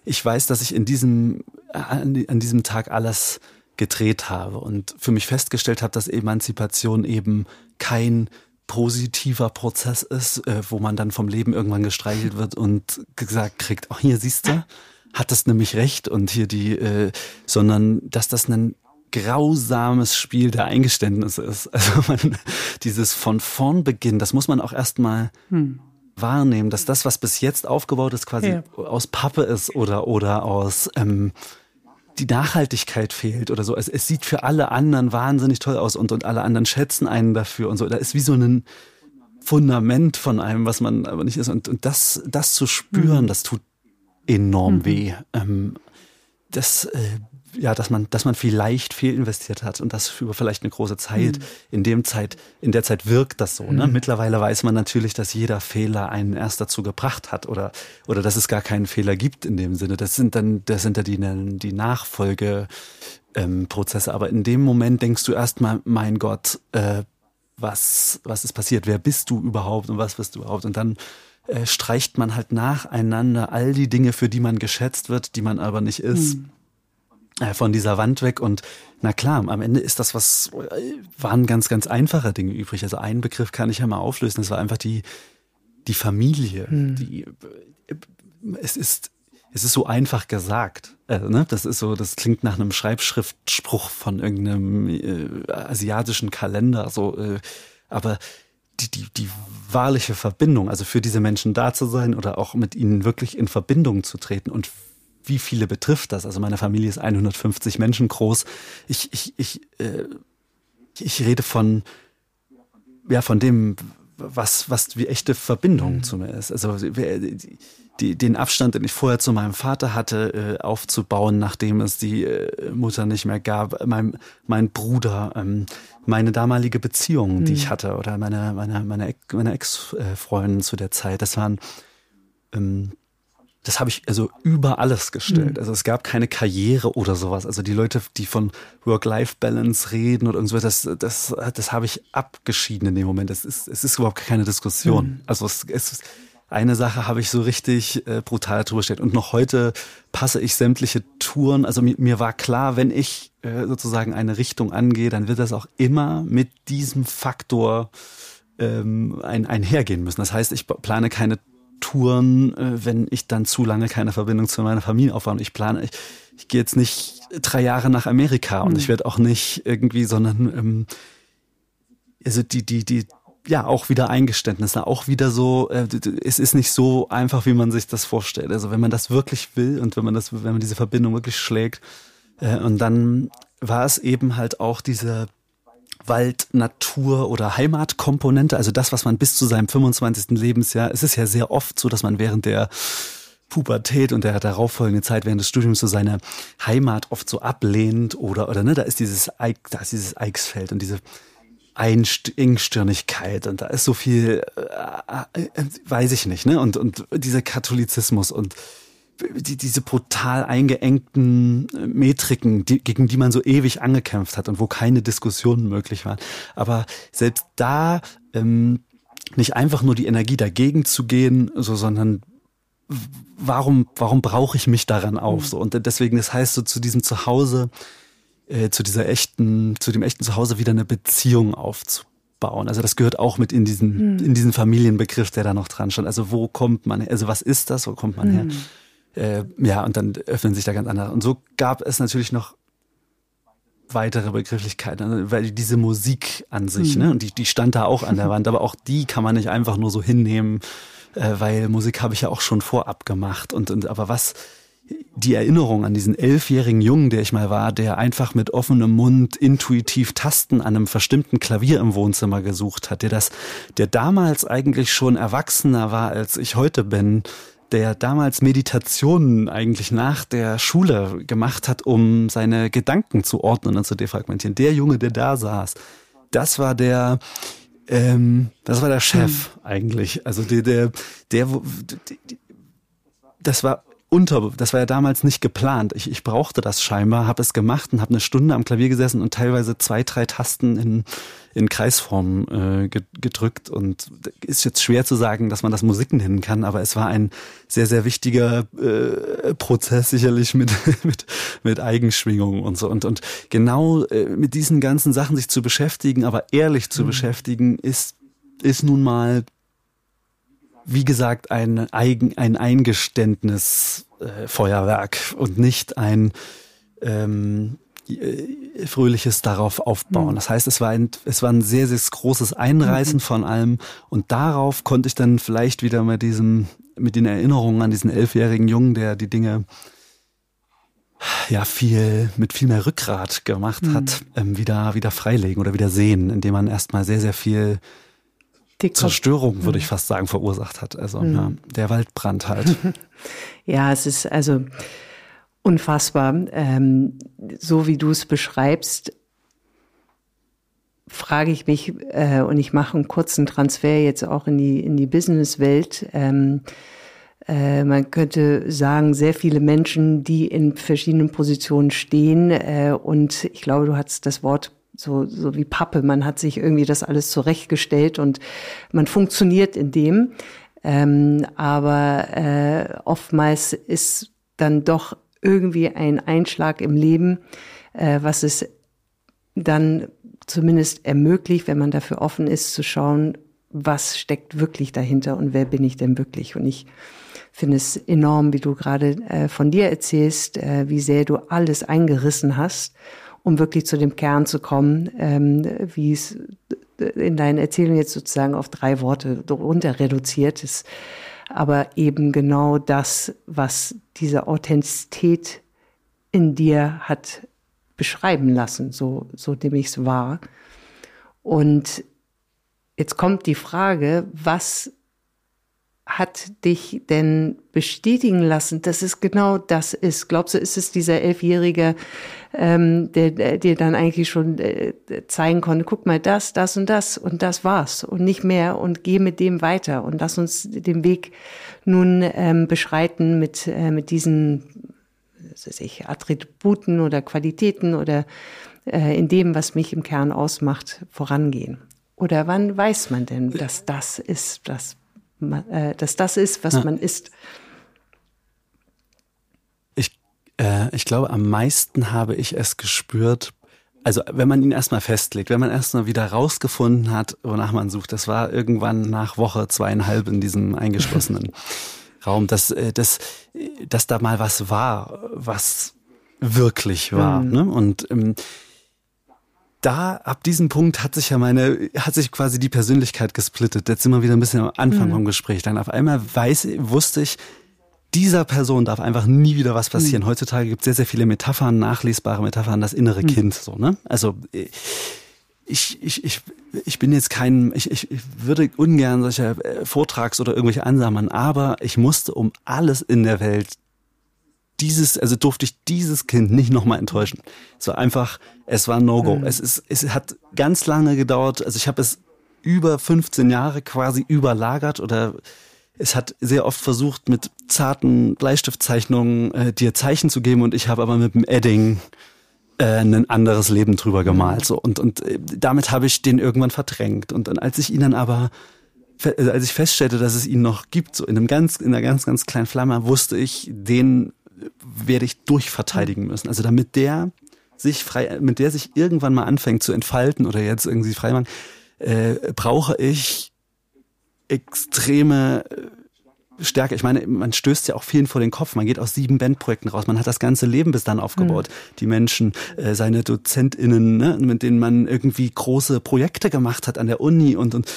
Speaker 1: Ich weiß, dass ich in diesem, an diesem Tag alles gedreht habe und für mich festgestellt habe, dass Emanzipation eben kein positiver Prozess ist, äh, wo man dann vom Leben irgendwann gestreichelt wird und gesagt kriegt, ach hier siehst du, hat das nämlich recht und hier die, äh, sondern dass das ein grausames Spiel der Eingeständnisse ist. Also man, dieses von vorn beginnen, das muss man auch erstmal hm. wahrnehmen, dass das, was bis jetzt aufgebaut ist, quasi ja. aus Pappe ist oder, oder aus ähm, die Nachhaltigkeit fehlt oder so. Es, es sieht für alle anderen wahnsinnig toll aus und, und alle anderen schätzen einen dafür und so. Da ist wie so ein Fundament von einem, was man aber nicht ist. Und, und das, das zu spüren, mhm. das tut enorm mhm. weh. Ähm, das äh, ja, dass man, dass man vielleicht fehlinvestiert hat und das über vielleicht eine große Zeit. Mhm. In dem Zeit, in der Zeit wirkt das so. Ne? Mhm. Mittlerweile weiß man natürlich, dass jeder Fehler einen erst dazu gebracht hat oder, oder dass es gar keinen Fehler gibt in dem Sinne. Das sind dann, das sind ja die, die Nachfolge, ähm. Aber in dem Moment denkst du erstmal, mein Gott, äh, was, was ist passiert? Wer bist du überhaupt und was bist du überhaupt? Und dann äh, streicht man halt nacheinander all die Dinge, für die man geschätzt wird, die man aber nicht ist. Mhm. Äh, von dieser Wand weg und na klar, am Ende ist das was, äh, waren ganz, ganz einfache Dinge übrig. Also einen Begriff kann ich ja mal auflösen, das war einfach die, die Familie. Hm. Die, äh, es ist, es ist so einfach gesagt. Äh, ne? Das ist so, das klingt nach einem Schreibschriftspruch von irgendeinem äh, asiatischen Kalender. So, äh, aber die, die, die wahrliche Verbindung, also für diese Menschen da zu sein oder auch mit ihnen wirklich in Verbindung zu treten und wie viele betrifft das? Also meine Familie ist 150 Menschen groß. Ich, ich, ich, äh, ich rede von, ja, von dem, was, was wie echte Verbindung mhm. zu mir ist. Also die, den Abstand, den ich vorher zu meinem Vater hatte, äh, aufzubauen, nachdem es die äh, Mutter nicht mehr gab, mein, mein Bruder, ähm, meine damalige Beziehung, mhm. die ich mhm. hatte, oder meine, meine, meine, meine Ex-Freundin zu der Zeit, das waren ähm, das habe ich also über alles gestellt. Mhm. Also es gab keine Karriere oder sowas. Also die Leute, die von Work-Life-Balance reden oder irgendwas, das, das, das habe ich abgeschieden in dem Moment. Es ist, es ist überhaupt keine Diskussion. Mhm. Also es, es eine Sache habe ich so richtig äh, brutal drüber gestellt. Und noch heute passe ich sämtliche Touren. Also mir, mir war klar, wenn ich äh, sozusagen eine Richtung angehe, dann wird das auch immer mit diesem Faktor ähm, ein, einhergehen müssen. Das heißt, ich plane keine Touren, äh, wenn ich dann zu lange keine Verbindung zu meiner Familie aufbaue. Ich plane, ich, ich gehe jetzt nicht drei Jahre nach Amerika und mhm. ich werde auch nicht irgendwie, sondern ähm, also die, die, die, ja, auch wieder Eingeständnisse, auch wieder so, äh, es ist nicht so einfach, wie man sich das vorstellt. Also wenn man das wirklich will und wenn man das, wenn man diese Verbindung wirklich schlägt, äh, und dann war es eben halt auch diese Wald, Natur oder Heimatkomponente, also das, was man bis zu seinem 25. Lebensjahr, es ist ja sehr oft so, dass man während der Pubertät und der darauffolgenden Zeit während des Studiums so seine Heimat oft so ablehnt oder, oder, ne, da ist dieses, Eik, da ist dieses Eichsfeld und diese Engstirnigkeit und da ist so viel, äh, äh, weiß ich nicht, ne, und, und dieser Katholizismus und die, diese brutal eingeengten äh, Metriken, die, gegen die man so ewig angekämpft hat und wo keine Diskussionen möglich waren. Aber selbst da ähm, nicht einfach nur die Energie dagegen zu gehen, so, sondern warum, warum brauche ich mich daran auf? Mhm. So, und deswegen, das heißt so zu diesem Zuhause, äh, zu dieser echten, zu dem echten Zuhause wieder eine Beziehung aufzubauen. Also das gehört auch mit in diesen, mhm. in diesen Familienbegriff, der da noch dran stand. Also wo kommt man her? Also was ist das? Wo kommt man mhm. her? Äh, ja, und dann öffnen sich da ganz andere. Und so gab es natürlich noch weitere Begrifflichkeiten, also, weil diese Musik an sich, mhm. ne, und die, die stand da auch an der Wand, aber auch die kann man nicht einfach nur so hinnehmen, äh, weil Musik habe ich ja auch schon vorab gemacht. Und, und aber was die Erinnerung an diesen elfjährigen Jungen, der ich mal war, der einfach mit offenem Mund intuitiv Tasten an einem verstimmten Klavier im Wohnzimmer gesucht hat, der das, der damals eigentlich schon erwachsener war, als ich heute bin, der damals Meditationen eigentlich nach der Schule gemacht hat, um seine Gedanken zu ordnen und zu defragmentieren. Der Junge, der da saß, das war der, ähm, das war der Chef hm. eigentlich. Also der, der, der, das war unter, das war ja damals nicht geplant. Ich, ich brauchte das scheinbar, habe es gemacht und habe eine Stunde am Klavier gesessen und teilweise zwei, drei Tasten in, in Kreisform äh, gedrückt. Und ist jetzt schwer zu sagen, dass man das Musik nennen kann, aber es war ein sehr, sehr wichtiger äh, Prozess, sicherlich mit, mit, mit Eigenschwingungen und so. Und, und genau äh, mit diesen ganzen Sachen sich zu beschäftigen, aber ehrlich zu mhm. beschäftigen, ist, ist nun mal wie gesagt, ein, Eigen, ein Eingeständnis äh, Feuerwerk und nicht ein ähm, äh, fröhliches darauf aufbauen. Mhm. Das heißt, es war ein, es war ein sehr, sehr großes Einreißen mhm. von allem und darauf konnte ich dann vielleicht wieder mit diesem, mit den Erinnerungen an diesen elfjährigen Jungen, der die Dinge ja viel mit viel mehr Rückgrat gemacht mhm. hat, ähm, wieder wieder freilegen oder wieder sehen, indem man erstmal sehr sehr viel die Zerstörung, würde ich fast sagen, verursacht hat. Also mhm. ja, der Waldbrand halt.
Speaker 2: ja, es ist also unfassbar. Ähm, so wie du es beschreibst, frage ich mich, äh, und ich mache einen kurzen Transfer jetzt auch in die, in die Businesswelt. Ähm, äh, man könnte sagen, sehr viele Menschen, die in verschiedenen Positionen stehen. Äh, und ich glaube, du hast das Wort so, so wie Pappe. Man hat sich irgendwie das alles zurechtgestellt und man funktioniert in dem. Ähm, aber äh, oftmals ist dann doch irgendwie ein Einschlag im Leben, äh, was es dann zumindest ermöglicht, wenn man dafür offen ist, zu schauen, was steckt wirklich dahinter und wer bin ich denn wirklich? Und ich finde es enorm, wie du gerade äh, von dir erzählst, äh, wie sehr du alles eingerissen hast um wirklich zu dem Kern zu kommen, ähm, wie es in deinen Erzählungen jetzt sozusagen auf drei Worte runter reduziert ist. Aber eben genau das, was diese Authentizität in dir hat beschreiben lassen, so, so nehme ich es wahr. Und jetzt kommt die Frage, was hat dich denn bestätigen lassen, dass es genau das ist? Glaubst du, ist es dieser Elfjährige, ähm, der dir dann eigentlich schon äh, zeigen konnte, guck mal, das, das und das und das war's und nicht mehr und geh mit dem weiter und lass uns den Weg nun ähm, beschreiten mit, äh, mit diesen was ich, Attributen oder Qualitäten oder äh, in dem, was mich im Kern ausmacht, vorangehen. Oder wann weiß man denn, dass das ist, das äh, dass das ist, was ja. man ist.
Speaker 1: Ich, äh, ich glaube, am meisten habe ich es gespürt, also wenn man ihn erstmal festlegt, wenn man erstmal wieder rausgefunden hat, wonach man sucht, das war irgendwann nach Woche zweieinhalb in diesem eingeschlossenen Raum, dass, äh, dass, dass da mal was war, was wirklich war. Mhm. Ne? Und ähm, da, ab diesem Punkt hat sich ja meine, hat sich quasi die Persönlichkeit gesplittet. Jetzt sind wir wieder ein bisschen am Anfang mhm. vom Gespräch. Dann auf einmal weiß, wusste ich, dieser Person darf einfach nie wieder was passieren. Mhm. Heutzutage gibt es sehr, sehr viele Metaphern, nachlesbare Metaphern, das innere mhm. Kind, so, ne? Also, ich, ich, ich, ich bin jetzt kein, ich, ich, würde ungern solche äh, Vortrags- oder irgendwelche Ansammern, aber ich musste um alles in der Welt dieses, also durfte ich dieses Kind nicht nochmal enttäuschen. Es war einfach, es war No-Go. Mhm. Es ist, es hat ganz lange gedauert. Also ich habe es über 15 Jahre quasi überlagert oder es hat sehr oft versucht, mit zarten Bleistiftzeichnungen äh, dir Zeichen zu geben und ich habe aber mit dem Edding äh, ein anderes Leben drüber gemalt. So. Und, und äh, damit habe ich den irgendwann verdrängt. Und dann, als ich ihn dann aber äh, als ich feststellte, dass es ihn noch gibt, so in einem ganz, in einer ganz, ganz kleinen Flamme, wusste ich, den werde ich durchverteidigen müssen. Also damit der sich frei, mit der sich irgendwann mal anfängt zu entfalten oder jetzt irgendwie frei machen, äh, brauche ich extreme äh, Stärke. Ich meine, man stößt ja auch vielen vor den Kopf. Man geht aus sieben Bandprojekten raus. Man hat das ganze Leben bis dann aufgebaut. Mhm. Die Menschen, äh, seine DozentInnen, ne, mit denen man irgendwie große Projekte gemacht hat an der Uni und, und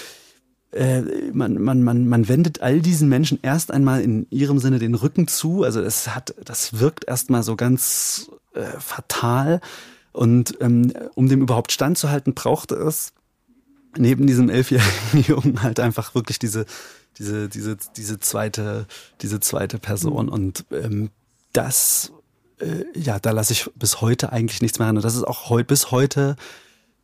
Speaker 1: äh, man, man, man, man wendet all diesen Menschen erst einmal in ihrem Sinne den Rücken zu. Also es hat, das wirkt erstmal so ganz äh, fatal. Und ähm, um dem überhaupt standzuhalten, brauchte es neben diesem elfjährigen Jungen halt einfach wirklich diese, diese, diese, diese zweite, diese zweite Person. Mhm. Und ähm, das, äh, ja, da lasse ich bis heute eigentlich nichts mehr an. Und das ist auch heu bis heute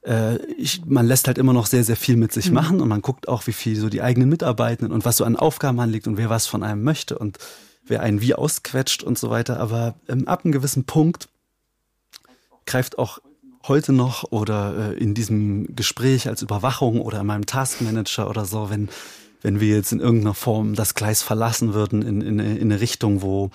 Speaker 1: äh, ich, man lässt halt immer noch sehr, sehr viel mit sich mhm. machen und man guckt auch, wie viel so die eigenen Mitarbeitenden und was so an Aufgaben anliegt und wer was von einem möchte. Und wer einen wie ausquetscht und so weiter. Aber ähm, ab einem gewissen Punkt greift auch heute noch oder äh, in diesem Gespräch als Überwachung oder in meinem Taskmanager oder so, wenn, wenn wir jetzt in irgendeiner Form das Gleis verlassen würden in, in, in eine Richtung, wo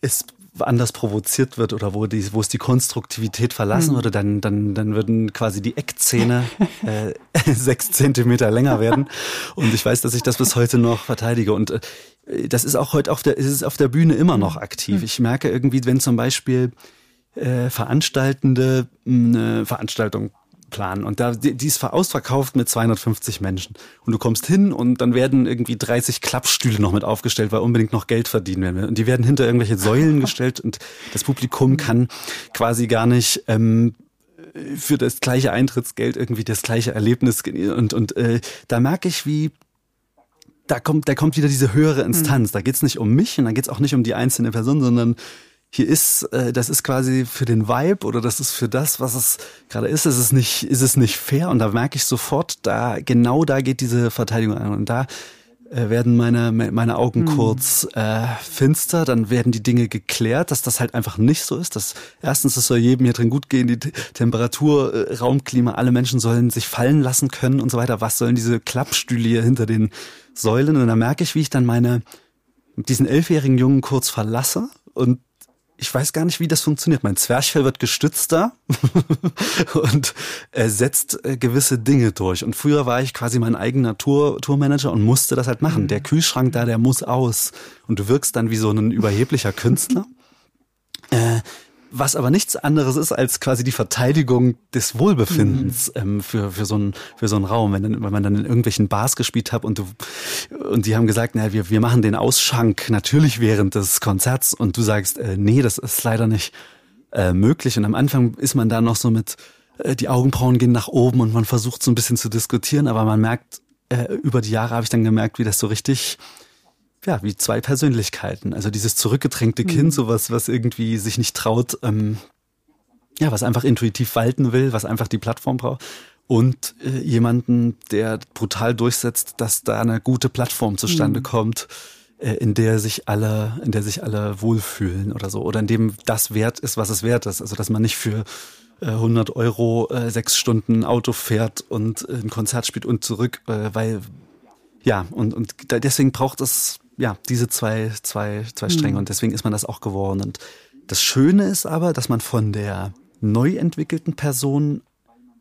Speaker 1: es anders provoziert wird oder wo, die, wo es die Konstruktivität verlassen mhm. würde, dann, dann, dann würden quasi die Eckzähne äh, sechs Zentimeter länger werden. Und ich weiß, dass ich das bis heute noch verteidige. Und äh, das ist auch heute auf der, ist es auf der Bühne immer noch aktiv. Mhm. Ich merke irgendwie, wenn zum Beispiel äh, Veranstaltende eine Veranstaltung planen. Und da, die, die ist ausverkauft mit 250 Menschen. Und du kommst hin und dann werden irgendwie 30 Klappstühle noch mit aufgestellt, weil unbedingt noch Geld verdienen werden. Und die werden hinter irgendwelche Säulen gestellt und das Publikum kann quasi gar nicht ähm, für das gleiche Eintrittsgeld irgendwie das gleiche Erlebnis und und äh, da merke ich, wie da kommt da kommt wieder diese höhere Instanz. Mhm. Da geht's nicht um mich und da geht's auch nicht um die einzelne Person, sondern hier ist, äh, das ist quasi für den Vibe oder das ist für das, was es gerade ist, ist es nicht, ist es nicht fair. Und da merke ich sofort, da genau da geht diese Verteidigung an. Und da äh, werden meine, meine Augen mhm. kurz äh, finster, dann werden die Dinge geklärt, dass das halt einfach nicht so ist. Dass erstens, es soll jedem hier drin gut gehen, die Temperatur, äh, Raumklima, alle Menschen sollen sich fallen lassen können und so weiter. Was sollen diese Klappstühle hier hinter den Säulen? Und dann merke ich, wie ich dann meine diesen elfjährigen Jungen kurz verlasse und ich weiß gar nicht, wie das funktioniert. Mein Zwerchfell wird gestützter und er setzt äh, gewisse Dinge durch. Und früher war ich quasi mein eigener Tour, Tourmanager und musste das halt machen. Mhm. Der Kühlschrank da, der muss aus. Und du wirkst dann wie so ein überheblicher Künstler. Äh, was aber nichts anderes ist als quasi die Verteidigung des Wohlbefindens mhm. ähm, für für so einen für so einen Raum, wenn, dann, wenn man dann in irgendwelchen Bars gespielt hat und du und die haben gesagt, na wir wir machen den Ausschank natürlich während des Konzerts und du sagst, äh, nee, das ist leider nicht äh, möglich und am Anfang ist man da noch so mit äh, die Augenbrauen gehen nach oben und man versucht so ein bisschen zu diskutieren, aber man merkt äh, über die Jahre habe ich dann gemerkt, wie das so richtig ja, wie zwei Persönlichkeiten. Also dieses zurückgedrängte mhm. Kind, sowas, was irgendwie sich nicht traut, ähm, ja, was einfach intuitiv walten will, was einfach die Plattform braucht. Und äh, jemanden, der brutal durchsetzt, dass da eine gute Plattform zustande mhm. kommt, äh, in der sich alle, in der sich alle wohlfühlen oder so. Oder in dem das wert ist, was es wert ist. Also, dass man nicht für 100 äh, Euro äh, sechs Stunden Auto fährt und äh, ein Konzert spielt und zurück, weil ja, und, und deswegen braucht es ja, diese zwei, zwei, zwei Stränge. Mhm. Und deswegen ist man das auch geworden. Und das Schöne ist aber, dass man von der neu entwickelten Person,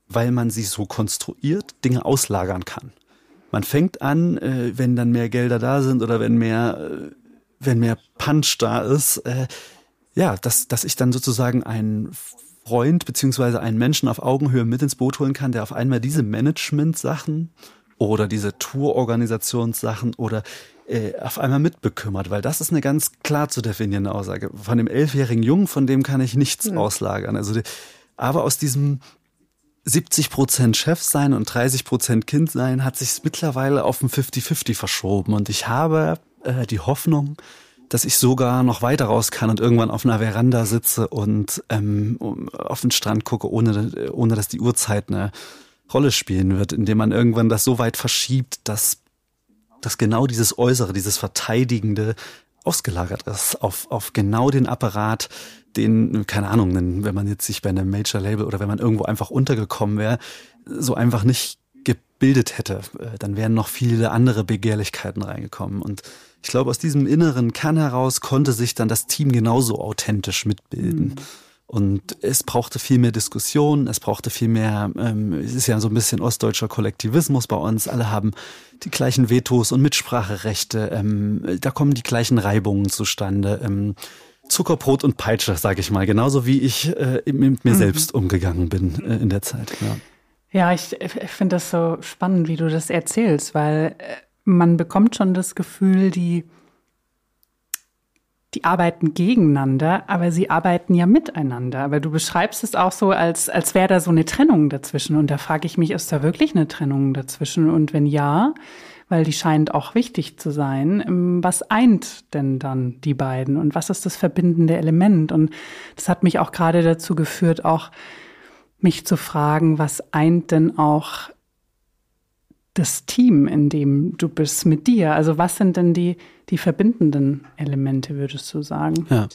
Speaker 1: weil man sie so konstruiert, Dinge auslagern kann. Man fängt an, äh, wenn dann mehr Gelder da sind oder wenn mehr, äh, wenn mehr Punch da ist, äh, ja, dass, dass ich dann sozusagen einen Freund beziehungsweise einen Menschen auf Augenhöhe mit ins Boot holen kann, der auf einmal diese Management-Sachen oder diese Tourorganisationssachen oder äh, auf einmal mitbekümmert, weil das ist eine ganz klar zu definierende Aussage. Von dem elfjährigen Jungen, von dem kann ich nichts mhm. auslagern. Also, die, aber aus diesem 70 Prozent Chef sein und 30 Prozent Kind sein hat sich mittlerweile auf ein 50-50 verschoben. Und ich habe äh, die Hoffnung, dass ich sogar noch weiter raus kann und irgendwann auf einer Veranda sitze und ähm, auf den Strand gucke, ohne, ohne dass die Uhrzeit eine Rolle spielen wird, indem man irgendwann das so weit verschiebt, dass dass genau dieses Äußere, dieses Verteidigende ausgelagert ist auf, auf genau den Apparat, den, keine Ahnung, wenn man jetzt sich bei einem Major-Label oder wenn man irgendwo einfach untergekommen wäre, so einfach nicht gebildet hätte, äh, dann wären noch viele andere Begehrlichkeiten reingekommen. Und ich glaube, aus diesem inneren Kern heraus konnte sich dann das Team genauso authentisch mitbilden. Mhm. Und es brauchte viel mehr Diskussion, es brauchte viel mehr, ähm, es ist ja so ein bisschen ostdeutscher Kollektivismus bei uns, alle haben die gleichen Vetos und Mitspracherechte, ähm, da kommen die gleichen Reibungen zustande. Ähm, Zuckerbrot und Peitsche, sage ich mal, genauso wie ich äh, mit mir mhm. selbst umgegangen bin äh, in der Zeit. Ja,
Speaker 3: ja ich, ich finde das so spannend, wie du das erzählst, weil äh, man bekommt schon das Gefühl, die die arbeiten gegeneinander, aber sie arbeiten ja miteinander. Aber du beschreibst es auch so, als, als wäre da so eine Trennung dazwischen. Und da frage ich mich, ist da wirklich eine Trennung dazwischen? Und wenn ja, weil die scheint auch wichtig zu sein, ähm, was eint denn dann die beiden? Und was ist das verbindende Element? Und das hat mich auch gerade dazu geführt, auch mich zu fragen, was eint denn auch das Team, in dem du bist, mit dir? Also was sind denn die, die verbindenden Elemente, würdest du sagen?
Speaker 1: Ja.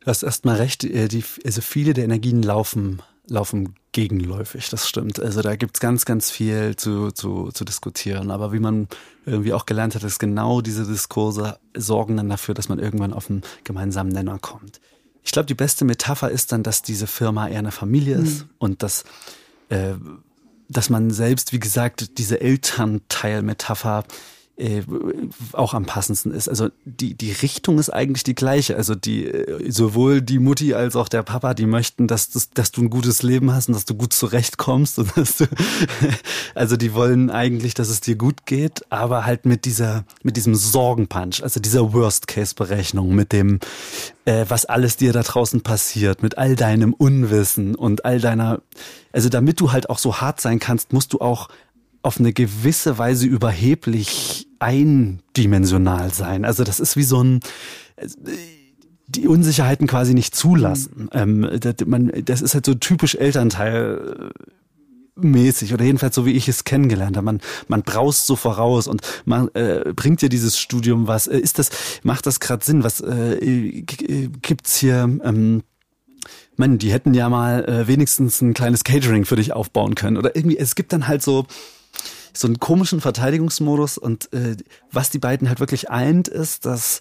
Speaker 1: Du hast erstmal recht, äh, die, also viele der Energien laufen, laufen gegenläufig, das stimmt. Also da gibt's ganz, ganz viel zu, zu, zu diskutieren. Aber wie man irgendwie auch gelernt hat, ist genau diese Diskurse sorgen dann dafür, dass man irgendwann auf einen gemeinsamen Nenner kommt. Ich glaube, die beste Metapher ist dann, dass diese Firma eher eine Familie ist mhm. und dass äh, dass man selbst, wie gesagt, diese Elternteil-Metapher äh, auch am passendsten ist. Also die, die Richtung ist eigentlich die gleiche. Also die, äh, sowohl die Mutti als auch der Papa, die möchten, dass, dass, dass du ein gutes Leben hast und dass du gut zurechtkommst und dass du, also die wollen eigentlich, dass es dir gut geht, aber halt mit dieser, mit diesem Sorgenpunch, also dieser Worst-Case-Berechnung, mit dem, äh, was alles dir da draußen passiert, mit all deinem Unwissen und all deiner, also damit du halt auch so hart sein kannst, musst du auch auf eine gewisse Weise überheblich eindimensional sein. Also das ist wie so ein die Unsicherheiten quasi nicht zulassen. Mhm. Ähm, das ist halt so typisch Elternteil mäßig oder jedenfalls so wie ich es kennengelernt habe. Man, man braust so voraus und man äh, bringt dir dieses Studium was. Äh, ist das, macht das gerade Sinn? Was äh, gibt's hier? Ähm, man, die hätten ja mal äh, wenigstens ein kleines Catering für dich aufbauen können. Oder irgendwie, es gibt dann halt so, so einen komischen Verteidigungsmodus und äh, was die beiden halt wirklich eint, ist, dass,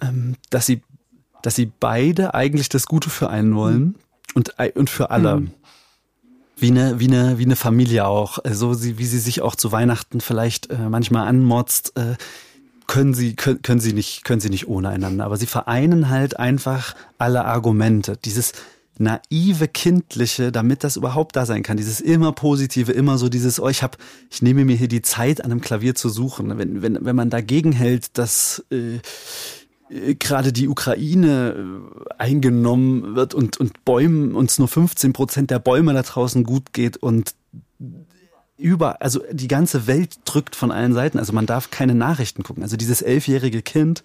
Speaker 1: ähm, dass sie, dass sie beide eigentlich das Gute für einen wollen mhm. und, und für alle. Mhm. Wie eine, wie eine, wie eine Familie auch. So also, wie sie sich auch zu Weihnachten vielleicht äh, manchmal anmotzt, äh, können sie, können, können sie nicht, können sie nicht ohne einander. Aber sie vereinen halt einfach alle Argumente. Dieses, naive kindliche, damit das überhaupt da sein kann. Dieses immer positive, immer so dieses, oh, ich habe, ich nehme mir hier die Zeit, an einem Klavier zu suchen. Wenn wenn wenn man dagegen hält, dass äh, äh gerade die Ukraine äh, eingenommen wird und und Bäumen uns nur 15 Prozent der Bäume da draußen gut geht und über, also die ganze Welt drückt von allen Seiten. Also man darf keine Nachrichten gucken. Also dieses elfjährige Kind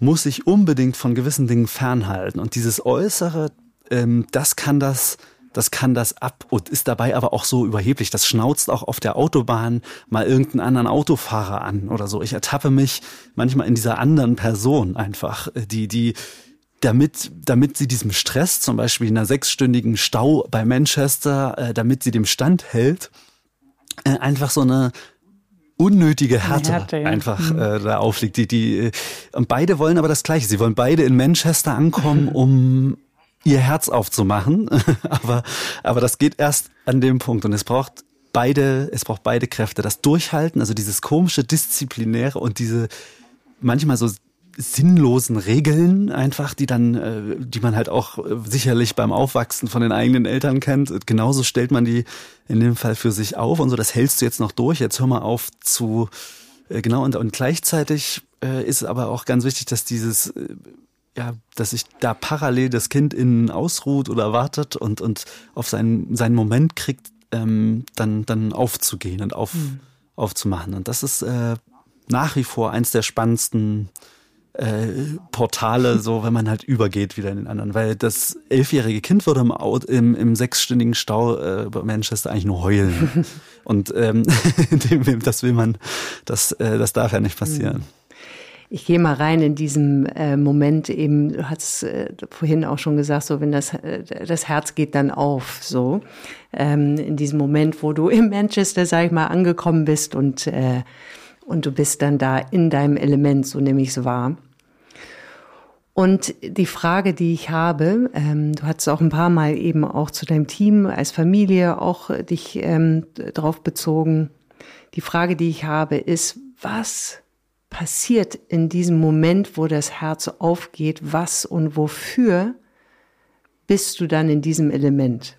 Speaker 1: muss sich unbedingt von gewissen Dingen fernhalten. Und dieses Äußere ähm, das kann das, das kann das ab und ist dabei aber auch so überheblich. Das schnauzt auch auf der Autobahn mal irgendeinen anderen Autofahrer an oder so. Ich ertappe mich manchmal in dieser anderen Person einfach, äh, die, die, damit, damit sie diesem Stress, zum Beispiel in einer sechsstündigen Stau bei Manchester, äh, damit sie dem Stand hält, äh, einfach so eine unnötige Härte, Härte ja. einfach mhm. äh, da aufliegt. Die, die, äh, und beide wollen aber das Gleiche. Sie wollen beide in Manchester ankommen, um ihr Herz aufzumachen. aber, aber das geht erst an dem Punkt und es braucht beide, es braucht beide Kräfte. Das Durchhalten, also dieses komische Disziplinäre und diese manchmal so sinnlosen Regeln einfach, die dann, äh, die man halt auch äh, sicherlich beim Aufwachsen von den eigenen Eltern kennt. Genauso stellt man die in dem Fall für sich auf und so, das hältst du jetzt noch durch, jetzt hör mal auf zu, äh, genau, und, und gleichzeitig ist aber auch ganz wichtig, dass dieses ja, dass sich da parallel das Kind innen ausruht oder wartet und, und auf seinen, seinen Moment kriegt, ähm, dann, dann aufzugehen und auf, mhm. aufzumachen. Und das ist äh, nach wie vor eins der spannendsten äh, Portale, so wenn man halt übergeht wieder in den anderen. Weil das elfjährige Kind würde im, im, im sechsstündigen Stau äh, bei Manchester eigentlich nur heulen. Und ähm, das will man, das, äh, das darf ja nicht passieren. Mhm.
Speaker 2: Ich gehe mal rein in diesem äh, Moment eben, du hast äh, vorhin auch schon gesagt, so wenn das, äh, das Herz geht dann auf, so. Ähm, in diesem Moment, wo du in Manchester, sag ich mal, angekommen bist und, äh, und du bist dann da in deinem Element, so nehme ich es wahr. Und die Frage, die ich habe, ähm, du hast auch ein paar Mal eben auch zu deinem Team als Familie auch dich ähm, darauf bezogen. Die Frage, die ich habe, ist, was passiert in diesem Moment, wo das Herz aufgeht, was und wofür bist du dann in diesem Element?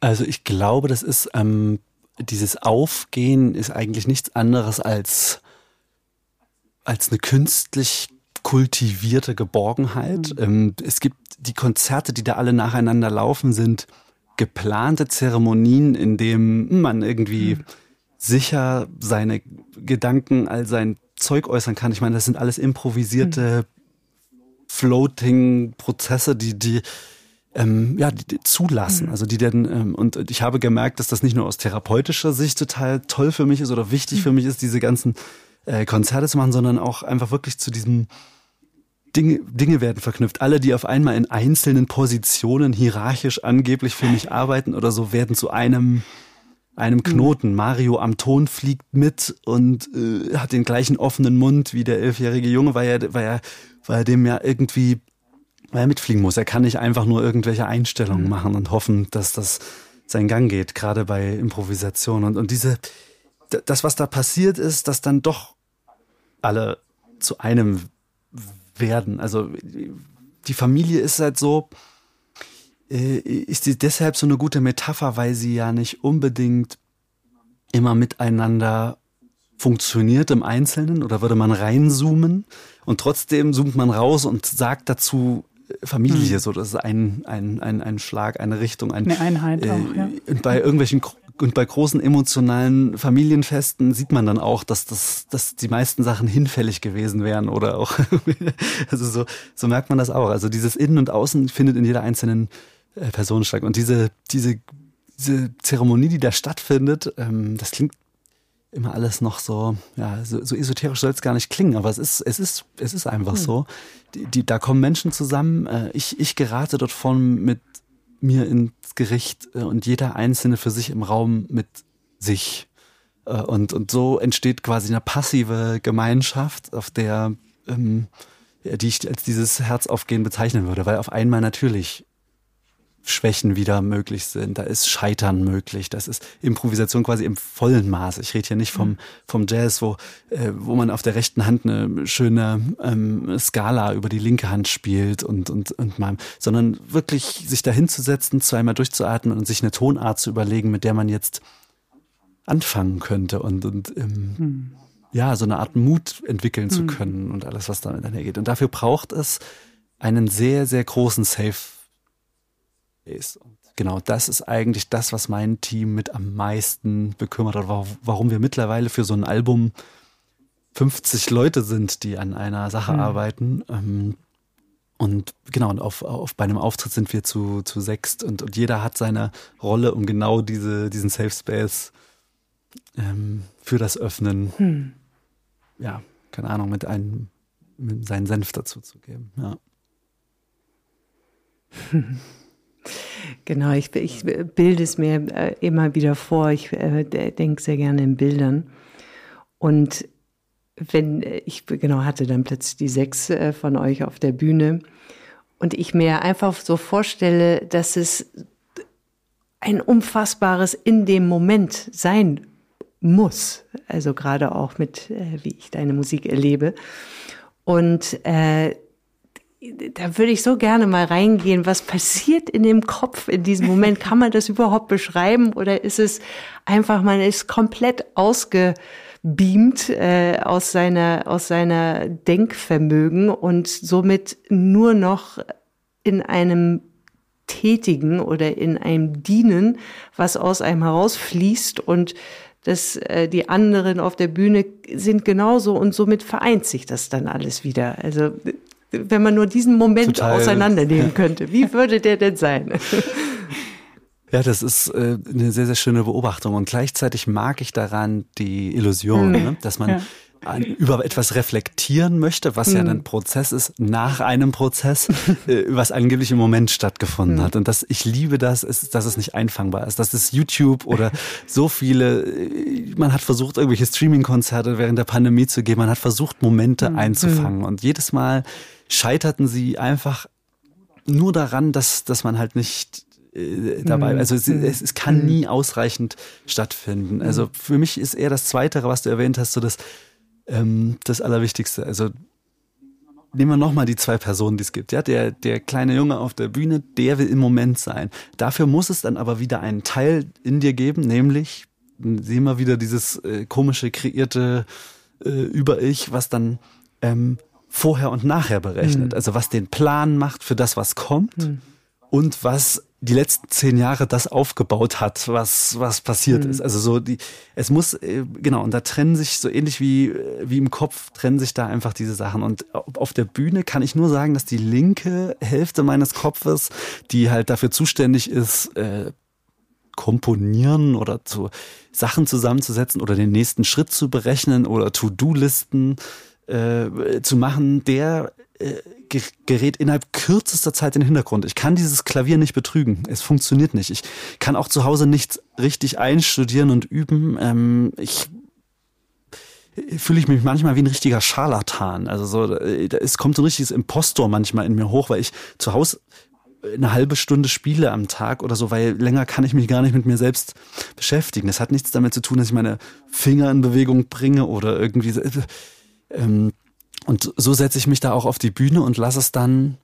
Speaker 1: Also ich glaube, das ist ähm, dieses Aufgehen ist eigentlich nichts anderes als als eine künstlich kultivierte Geborgenheit. Mhm. Ähm, es gibt die Konzerte, die da alle nacheinander laufen, sind geplante Zeremonien, in dem man irgendwie mhm. sicher seine Gedanken, all sein Zeug äußern kann. Ich meine, das sind alles improvisierte mhm. Floating-Prozesse, die, die, ähm, ja, die, die zulassen. Mhm. Also die denn, ähm, und ich habe gemerkt, dass das nicht nur aus therapeutischer Sicht total toll für mich ist oder wichtig mhm. für mich ist, diese ganzen äh, Konzerte zu machen, sondern auch einfach wirklich zu diesem Dinge, Dinge werden verknüpft. Alle, die auf einmal in einzelnen Positionen hierarchisch angeblich für mich arbeiten oder so, werden zu einem einem. Knoten. Mario am Ton fliegt mit und äh, hat den gleichen offenen Mund wie der elfjährige Junge, weil er, weil er, weil er dem ja irgendwie, weil er mitfliegen muss. Er kann nicht einfach nur irgendwelche Einstellungen mhm. machen und hoffen, dass das seinen Gang geht, gerade bei Improvisation. Und, und diese, das, was da passiert ist, dass dann doch alle zu einem werden. Also die Familie ist halt so, äh, ist sie deshalb so eine gute Metapher, weil sie ja nicht unbedingt immer miteinander funktioniert im Einzelnen oder würde man reinzoomen und trotzdem zoomt man raus und sagt dazu äh, Familie, hm. so das ist ein, ein, ein, ein Schlag, eine Richtung, ein,
Speaker 3: eine Einheit äh, auch, ja.
Speaker 1: Bei irgendwelchen und bei großen emotionalen Familienfesten sieht man dann auch, dass das, dass die meisten Sachen hinfällig gewesen wären oder auch, also so, so merkt man das auch. Also dieses Innen und Außen findet in jeder einzelnen äh, Person statt. Und diese, diese, diese Zeremonie, die da stattfindet, ähm, das klingt immer alles noch so, ja, so, so esoterisch soll es gar nicht klingen, aber es ist, es ist, es ist einfach hm. so. Die, die, da kommen Menschen zusammen. Äh, ich, ich gerate dort von mit mir ins Gericht äh, und jeder Einzelne für sich im Raum mit sich. Äh, und, und so entsteht quasi eine passive Gemeinschaft, auf der, ähm, die ich als dieses Herzaufgehen bezeichnen würde, weil auf einmal natürlich Schwächen wieder möglich sind, da ist Scheitern möglich, das ist Improvisation quasi im vollen Maß. Ich rede hier nicht vom, vom Jazz, wo, äh, wo man auf der rechten Hand eine schöne ähm, Skala über die linke Hand spielt und, und, und mal, sondern wirklich sich da hinzusetzen, zweimal durchzuatmen und sich eine Tonart zu überlegen, mit der man jetzt anfangen könnte und, und ähm, hm. ja, so eine Art Mut entwickeln hm. zu können und alles, was damit einhergeht. Und dafür braucht es einen sehr, sehr großen Safe ist. Und genau das ist eigentlich das, was mein Team mit am meisten bekümmert hat, warum wir mittlerweile für so ein Album 50 Leute sind, die an einer Sache mhm. arbeiten. Ähm, und genau, und auf, auf bei einem Auftritt sind wir zu, zu sechst und, und jeder hat seine Rolle, um genau diese, diesen Safe Space ähm, für das Öffnen, hm. ja, keine Ahnung, mit einem, mit seinen Senf dazu zu geben. Ja.
Speaker 2: Genau, ich, ich bilde es mir äh, immer wieder vor. Ich äh, denke sehr gerne in Bildern. Und wenn äh, ich genau hatte dann plötzlich die sechs äh, von euch auf der Bühne und ich mir einfach so vorstelle, dass es ein unfassbares in dem Moment sein muss. Also gerade auch mit, äh, wie ich deine Musik erlebe. Und äh, da würde ich so gerne mal reingehen. Was passiert in dem Kopf in diesem Moment? Kann man das überhaupt beschreiben oder ist es einfach, man ist komplett ausgebeamt äh, aus seiner aus seiner Denkvermögen und somit nur noch in einem Tätigen oder in einem Dienen, was aus einem herausfließt und dass äh, die anderen auf der Bühne sind genauso und somit vereint sich das dann alles wieder. Also wenn man nur diesen Moment Total, auseinandernehmen könnte, wie würde der denn sein?
Speaker 1: Ja, das ist äh, eine sehr, sehr schöne Beobachtung. Und gleichzeitig mag ich daran die Illusion, mhm. ne? dass man ja. An, über etwas reflektieren möchte, was mhm. ja ein Prozess ist, nach einem Prozess, äh, was angeblich im Moment stattgefunden mhm. hat. Und das, ich liebe das, ist, dass es nicht einfangbar ist. Das ist YouTube oder so viele, äh, man hat versucht, irgendwelche Streaming-Konzerte während der Pandemie zu geben, man hat versucht, Momente mhm. einzufangen. Und jedes Mal scheiterten sie einfach nur daran, dass, dass man halt nicht äh, dabei, mhm. also es, es, es kann mhm. nie ausreichend stattfinden. Mhm. Also für mich ist eher das Zweite, was du erwähnt hast, so das, ähm, das Allerwichtigste. Also nehmen wir nochmal die zwei Personen, die es gibt. Ja, der, der kleine Junge auf der Bühne, der will im Moment sein. Dafür muss es dann aber wieder einen Teil in dir geben, nämlich, sehen wir wieder dieses äh, komische, kreierte äh, Über-Ich, was dann ähm, vorher und nachher berechnet. Mhm. Also was den Plan macht für das, was kommt mhm. und was die letzten zehn Jahre das aufgebaut hat, was, was passiert mhm. ist. Also so die, es muss, äh, genau, und da trennen sich so ähnlich wie, wie im Kopf trennen sich da einfach diese Sachen. Und auf der Bühne kann ich nur sagen, dass die linke Hälfte meines Kopfes, die halt dafür zuständig ist, äh, komponieren oder zu Sachen zusammenzusetzen oder den nächsten Schritt zu berechnen oder To-Do-Listen äh, zu machen, der äh, gerät innerhalb kürzester Zeit in den Hintergrund. Ich kann dieses Klavier nicht betrügen. Es funktioniert nicht. Ich kann auch zu Hause nichts richtig einstudieren und üben. Ähm, ich fühle ich mich manchmal wie ein richtiger Scharlatan. Also so, es kommt so ein richtiges Impostor manchmal in mir hoch, weil ich zu Hause eine halbe Stunde spiele am Tag oder so, weil länger kann ich mich gar nicht mit mir selbst beschäftigen. Das hat nichts damit zu tun, dass ich meine Finger in Bewegung bringe oder irgendwie. Ähm, und so setze ich mich da auch auf die Bühne und lasse es dann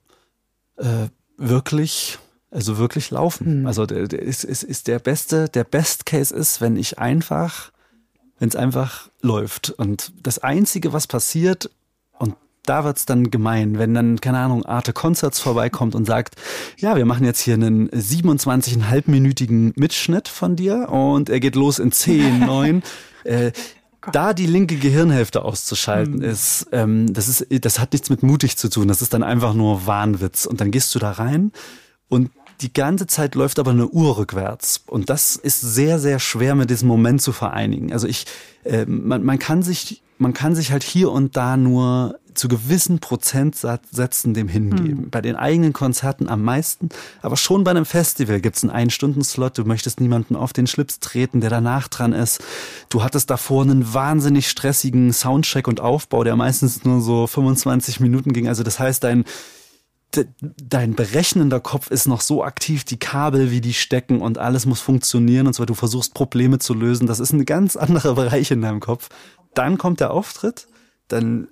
Speaker 1: äh, wirklich, also wirklich laufen. Mhm. Also der, der ist, ist, ist der beste, der Best Case ist, wenn ich einfach, wenn es einfach läuft. Und das Einzige, was passiert, und da wird's dann gemein, wenn dann, keine Ahnung, Arte Concerts vorbeikommt und sagt, ja, wir machen jetzt hier einen 27,5-minütigen Mitschnitt von dir und er geht los in 10, 9. äh, da die linke Gehirnhälfte auszuschalten, mhm. ist, ähm, das ist, das hat nichts mit mutig zu tun. Das ist dann einfach nur Wahnwitz. Und dann gehst du da rein und die ganze Zeit läuft aber eine Uhr rückwärts. Und das ist sehr, sehr schwer mit diesem Moment zu vereinigen. Also ich, äh, man, man kann sich, man kann sich halt hier und da nur zu gewissen Prozentsätzen dem hingeben. Mhm. Bei den eigenen Konzerten am meisten, aber schon bei einem Festival gibt's einen Ein-Stunden-Slot. Du möchtest niemanden auf den Schlips treten, der danach dran ist. Du hattest davor einen wahnsinnig stressigen Soundcheck und Aufbau, der meistens nur so 25 Minuten ging. Also das heißt, dein dein berechnender Kopf ist noch so aktiv, die Kabel, wie die stecken und alles muss funktionieren und so, du versuchst Probleme zu lösen. Das ist ein ganz anderer Bereich in deinem Kopf. Dann kommt der Auftritt, dann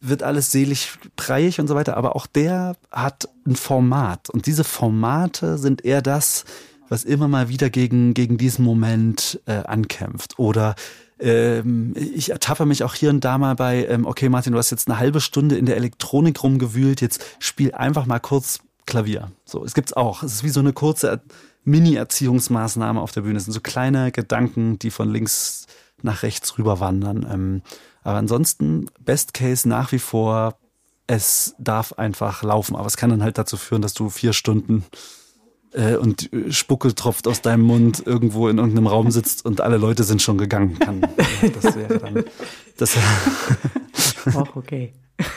Speaker 1: wird alles selig breiig und so weiter, aber auch der hat ein Format und diese Formate sind eher das, was immer mal wieder gegen, gegen diesen Moment äh, ankämpft. Oder ähm, ich ertappe mich auch hier und da mal bei, ähm, okay Martin, du hast jetzt eine halbe Stunde in der Elektronik rumgewühlt, jetzt spiel einfach mal kurz Klavier. So, es gibt's auch. Es ist wie so eine kurze Mini-Erziehungsmaßnahme auf der Bühne. Es sind so kleine Gedanken, die von links nach rechts rüber wandern. Ähm, aber ansonsten, Best Case nach wie vor, es darf einfach laufen. Aber es kann dann halt dazu führen, dass du vier Stunden äh, und Spucke tropft aus deinem Mund irgendwo in irgendeinem Raum sitzt und alle Leute sind schon gegangen. Kann, das wäre dann. Das
Speaker 2: Auch okay.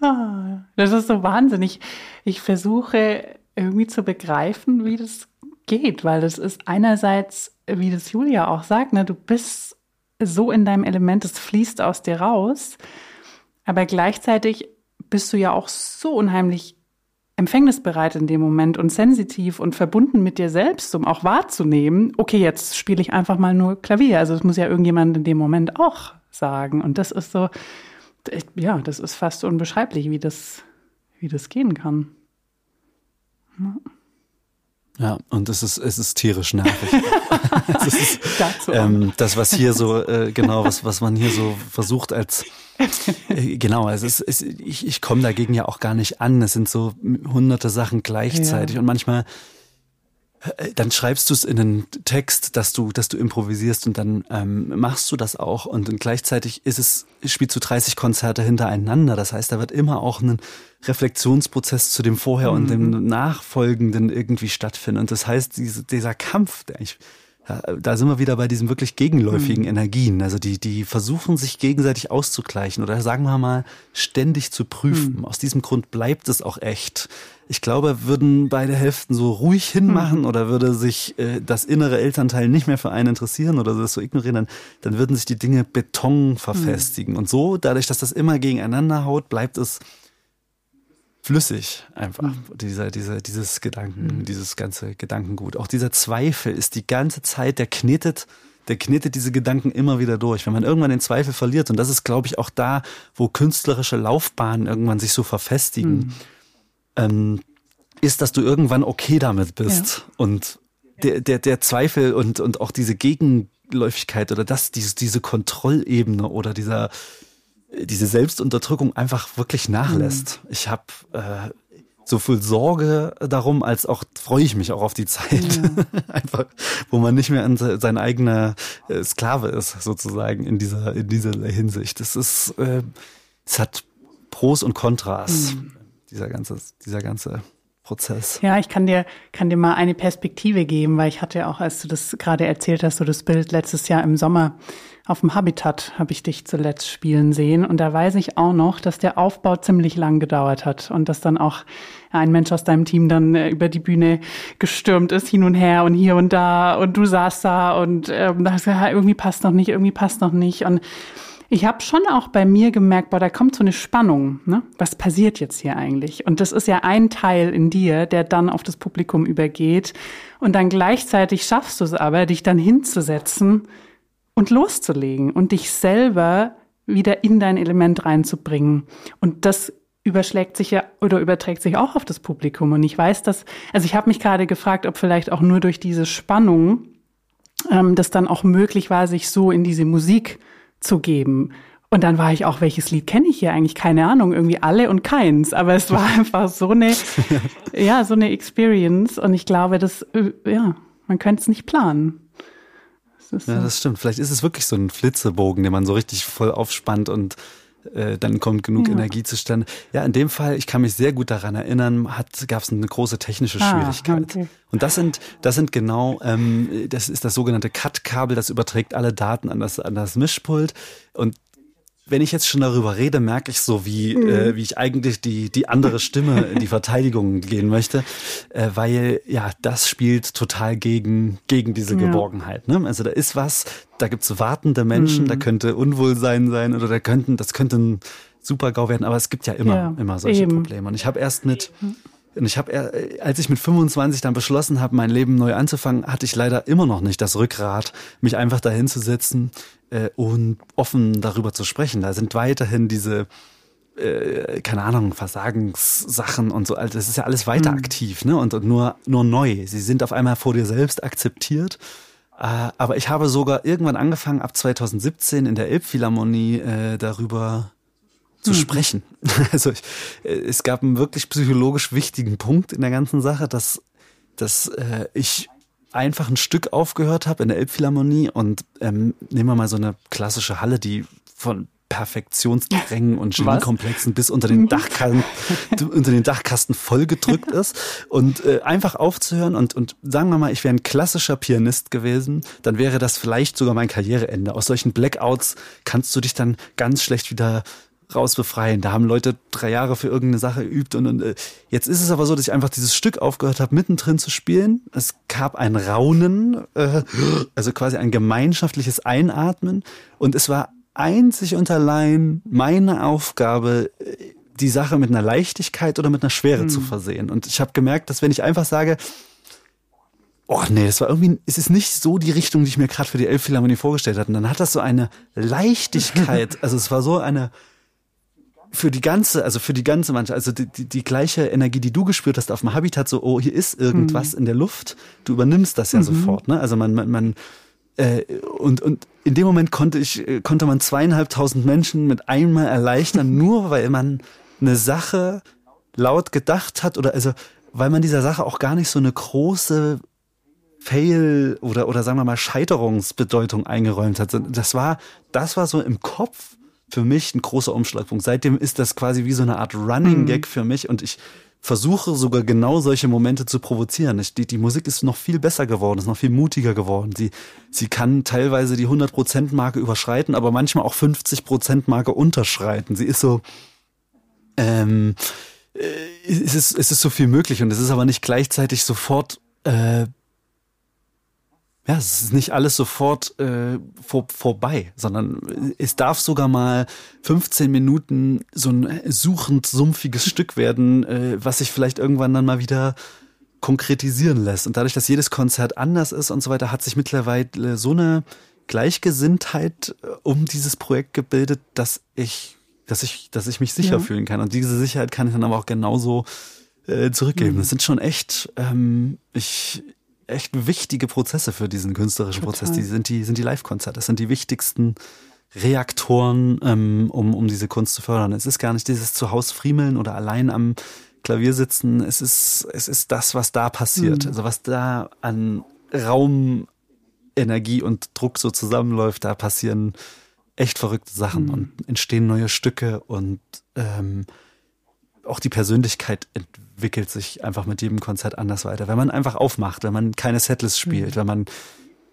Speaker 3: Ah, das ist so wahnsinnig. Ich versuche irgendwie zu begreifen, wie das geht, weil das ist einerseits, wie das Julia auch sagt, ne, du bist so in deinem Element, es fließt aus dir raus. Aber gleichzeitig bist du ja auch so unheimlich empfängnisbereit in dem Moment und sensitiv und verbunden mit dir selbst, um auch wahrzunehmen, okay, jetzt spiele ich einfach mal nur Klavier. Also das muss ja irgendjemand in dem Moment auch sagen. Und das ist so, ja, das ist fast unbeschreiblich, wie das, wie das gehen kann.
Speaker 1: Ja. Ja, und es ist, es ist tierisch nervig. es ist, ähm, das, was hier so, äh, genau, was, was man hier so versucht als, äh, genau, es ist, es, ich, ich komme dagegen ja auch gar nicht an. Es sind so hunderte Sachen gleichzeitig ja. und manchmal dann schreibst du es in einen Text, dass du, dass du improvisierst und dann ähm, machst du das auch und gleichzeitig ist es, spielst du 30 Konzerte hintereinander. Das heißt, da wird immer auch ein Reflexionsprozess zu dem Vorher mhm. und dem mhm. Nachfolgenden irgendwie stattfinden. Und das heißt, diese, dieser Kampf, der ich, da sind wir wieder bei diesen wirklich gegenläufigen mhm. Energien. Also die, die versuchen sich gegenseitig auszugleichen oder sagen wir mal ständig zu prüfen. Mhm. Aus diesem Grund bleibt es auch echt ich glaube, würden beide Hälften so ruhig hinmachen mhm. oder würde sich äh, das innere Elternteil nicht mehr für einen interessieren oder das so ignorieren, dann, dann würden sich die Dinge Beton verfestigen. Mhm. Und so, dadurch, dass das immer gegeneinander haut, bleibt es flüssig einfach. Mhm. Dieser, dieser, dieses Gedanken, mhm. dieses ganze Gedankengut. Auch dieser Zweifel ist die ganze Zeit, der knetet der knetet diese Gedanken immer wieder durch. Wenn man irgendwann den Zweifel verliert, und das ist, glaube ich, auch da, wo künstlerische Laufbahnen irgendwann sich so verfestigen, mhm ähm, ist, dass du irgendwann okay damit bist. Ja. Und der, der, der Zweifel und, und auch diese Gegenläufigkeit oder das, diese, diese Kontrollebene oder dieser, diese Selbstunterdrückung einfach wirklich nachlässt. Mhm. Ich habe äh, so viel Sorge darum, als auch freue ich mich auch auf die Zeit. Ja. Einfach, wo man nicht mehr sein eigener äh, Sklave ist, sozusagen, in dieser, in dieser Hinsicht. Es ist, äh, es hat Pros und Kontras, mhm. Dieser ganze, dieser ganze Prozess.
Speaker 3: Ja, ich kann dir, kann dir mal eine Perspektive geben, weil ich hatte auch, als du das gerade erzählt hast, so das Bild letztes Jahr im Sommer auf dem Habitat habe ich dich zuletzt spielen sehen. Und da weiß ich auch noch, dass der Aufbau ziemlich lang gedauert hat und dass dann auch ein Mensch aus deinem Team dann äh, über die Bühne gestürmt ist, hin und her und hier und da und du saßt da und ähm, irgendwie passt noch nicht, irgendwie passt noch nicht. Und ich habe schon auch bei mir gemerkt, boah, da kommt so eine Spannung. Ne? Was passiert jetzt hier eigentlich? Und das ist ja ein Teil in dir, der dann auf das Publikum übergeht. Und dann gleichzeitig schaffst du es aber, dich dann hinzusetzen und loszulegen und dich selber wieder in dein Element reinzubringen. Und das überschlägt sich ja oder überträgt sich auch auf das Publikum. Und ich weiß, dass, also ich habe mich gerade gefragt, ob vielleicht auch nur durch diese Spannung ähm, das dann auch möglich war, sich so in diese Musik zu geben. Und dann war ich auch, welches Lied kenne ich hier eigentlich? Keine Ahnung, irgendwie alle und keins. Aber es war einfach so eine, ja, so eine Experience. Und ich glaube, das, äh, ja, man könnte es nicht planen.
Speaker 1: Das ja, das stimmt. Vielleicht ist es wirklich so ein Flitzebogen, den man so richtig voll aufspannt und äh, dann kommt genug ja. Energie zustande. Ja, in dem Fall, ich kann mich sehr gut daran erinnern, gab es eine große technische ah, Schwierigkeit. Okay. Und das sind, das sind genau, ähm, das ist das sogenannte Cut-Kabel, das überträgt alle Daten an das, an das Mischpult. Und wenn ich jetzt schon darüber rede, merke ich so, wie, mhm. äh, wie ich eigentlich die, die andere Stimme in die Verteidigung gehen möchte, äh, weil ja, das spielt total gegen, gegen diese ja. Geborgenheit. Ne? Also da ist was, da gibt's wartende Menschen, mhm. da könnte Unwohlsein sein oder da könnten, das könnte ein Super-GAU werden, aber es gibt ja immer, ja, immer solche eben. Probleme. Und ich habe erst mit und ich habe, äh, als ich mit 25 dann beschlossen habe, mein Leben neu anzufangen, hatte ich leider immer noch nicht das Rückgrat, mich einfach dahin zu setzen äh, und offen darüber zu sprechen. Da sind weiterhin diese, äh, keine Ahnung, Versagenssachen und so. Also das ist ja alles weiter mhm. aktiv, ne? Und, und nur, nur neu. Sie sind auf einmal vor dir selbst akzeptiert. Äh, aber ich habe sogar irgendwann angefangen, ab 2017 in der Elbphilharmonie äh, darüber zu mhm. sprechen. Also ich, äh, es gab einen wirklich psychologisch wichtigen Punkt in der ganzen Sache, dass, dass äh, ich einfach ein Stück aufgehört habe in der Elbphilharmonie und ähm, nehmen wir mal so eine klassische Halle, die von Perfektionsdrängen und Geniekomplexen bis unter den, Dachkasten, unter den Dachkasten vollgedrückt ist und äh, einfach aufzuhören und, und sagen wir mal, ich wäre ein klassischer Pianist gewesen, dann wäre das vielleicht sogar mein Karriereende. Aus solchen Blackouts kannst du dich dann ganz schlecht wieder rausbefreien. Da haben Leute drei Jahre für irgendeine Sache geübt und, und äh, jetzt ist es aber so, dass ich einfach dieses Stück aufgehört habe, mittendrin zu spielen. Es gab ein Raunen, äh, also quasi ein gemeinschaftliches Einatmen und es war einzig und allein meine Aufgabe, die Sache mit einer Leichtigkeit oder mit einer Schwere hm. zu versehen. Und ich habe gemerkt, dass wenn ich einfach sage, oh nee, das war irgendwie, es ist nicht so die Richtung, die ich mir gerade für die Elbphilharmonie vorgestellt hatte. Und dann hat das so eine Leichtigkeit, also es war so eine für die ganze, also für die ganze Mannschaft, also die, die, die gleiche Energie, die du gespürt hast auf dem Habitat, so, oh, hier ist irgendwas mhm. in der Luft, du übernimmst das ja mhm. sofort, ne? Also man, man, man äh, und, und in dem Moment konnte ich, äh, konnte man zweieinhalbtausend Menschen mit einmal erleichtern, nur weil man eine Sache laut gedacht hat oder also, weil man dieser Sache auch gar nicht so eine große Fail oder, oder sagen wir mal Scheiterungsbedeutung eingeräumt hat. Das war, das war so im Kopf für mich ein großer Umschlagpunkt. Seitdem ist das quasi wie so eine Art Running mhm. Gag für mich und ich versuche sogar genau solche Momente zu provozieren. Die, die Musik ist noch viel besser geworden, ist noch viel mutiger geworden. Sie, sie kann teilweise die 100%-Marke überschreiten, aber manchmal auch 50%-Marke unterschreiten. Sie ist so, ähm, äh, es ist, es ist so viel möglich und es ist aber nicht gleichzeitig sofort äh, ja, es ist nicht alles sofort äh, vor, vorbei, sondern es darf sogar mal 15 Minuten so ein suchend sumpfiges Stück werden, äh, was sich vielleicht irgendwann dann mal wieder konkretisieren lässt. Und dadurch, dass jedes Konzert anders ist und so weiter, hat sich mittlerweile so eine Gleichgesinntheit äh, um dieses Projekt gebildet, dass ich, dass ich, dass ich mich sicher ja. fühlen kann. Und diese Sicherheit kann ich dann aber auch genauso äh, zurückgeben. Mhm. Das sind schon echt, ähm, ich, echt wichtige Prozesse für diesen künstlerischen Total. Prozess. Die sind die, sind die Live-Konzerte. Das sind die wichtigsten Reaktoren, ähm, um, um diese Kunst zu fördern. Es ist gar nicht dieses Zuhause friemeln oder allein am Klavier sitzen, es ist, es ist das, was da passiert. Mhm. Also was da an Raum, Energie und Druck so zusammenläuft, da passieren echt verrückte Sachen mhm. und entstehen neue Stücke und ähm, auch die Persönlichkeit entwickelt sich einfach mit jedem Konzert anders weiter. Wenn man einfach aufmacht, wenn man keine Setlist spielt, mhm. wenn man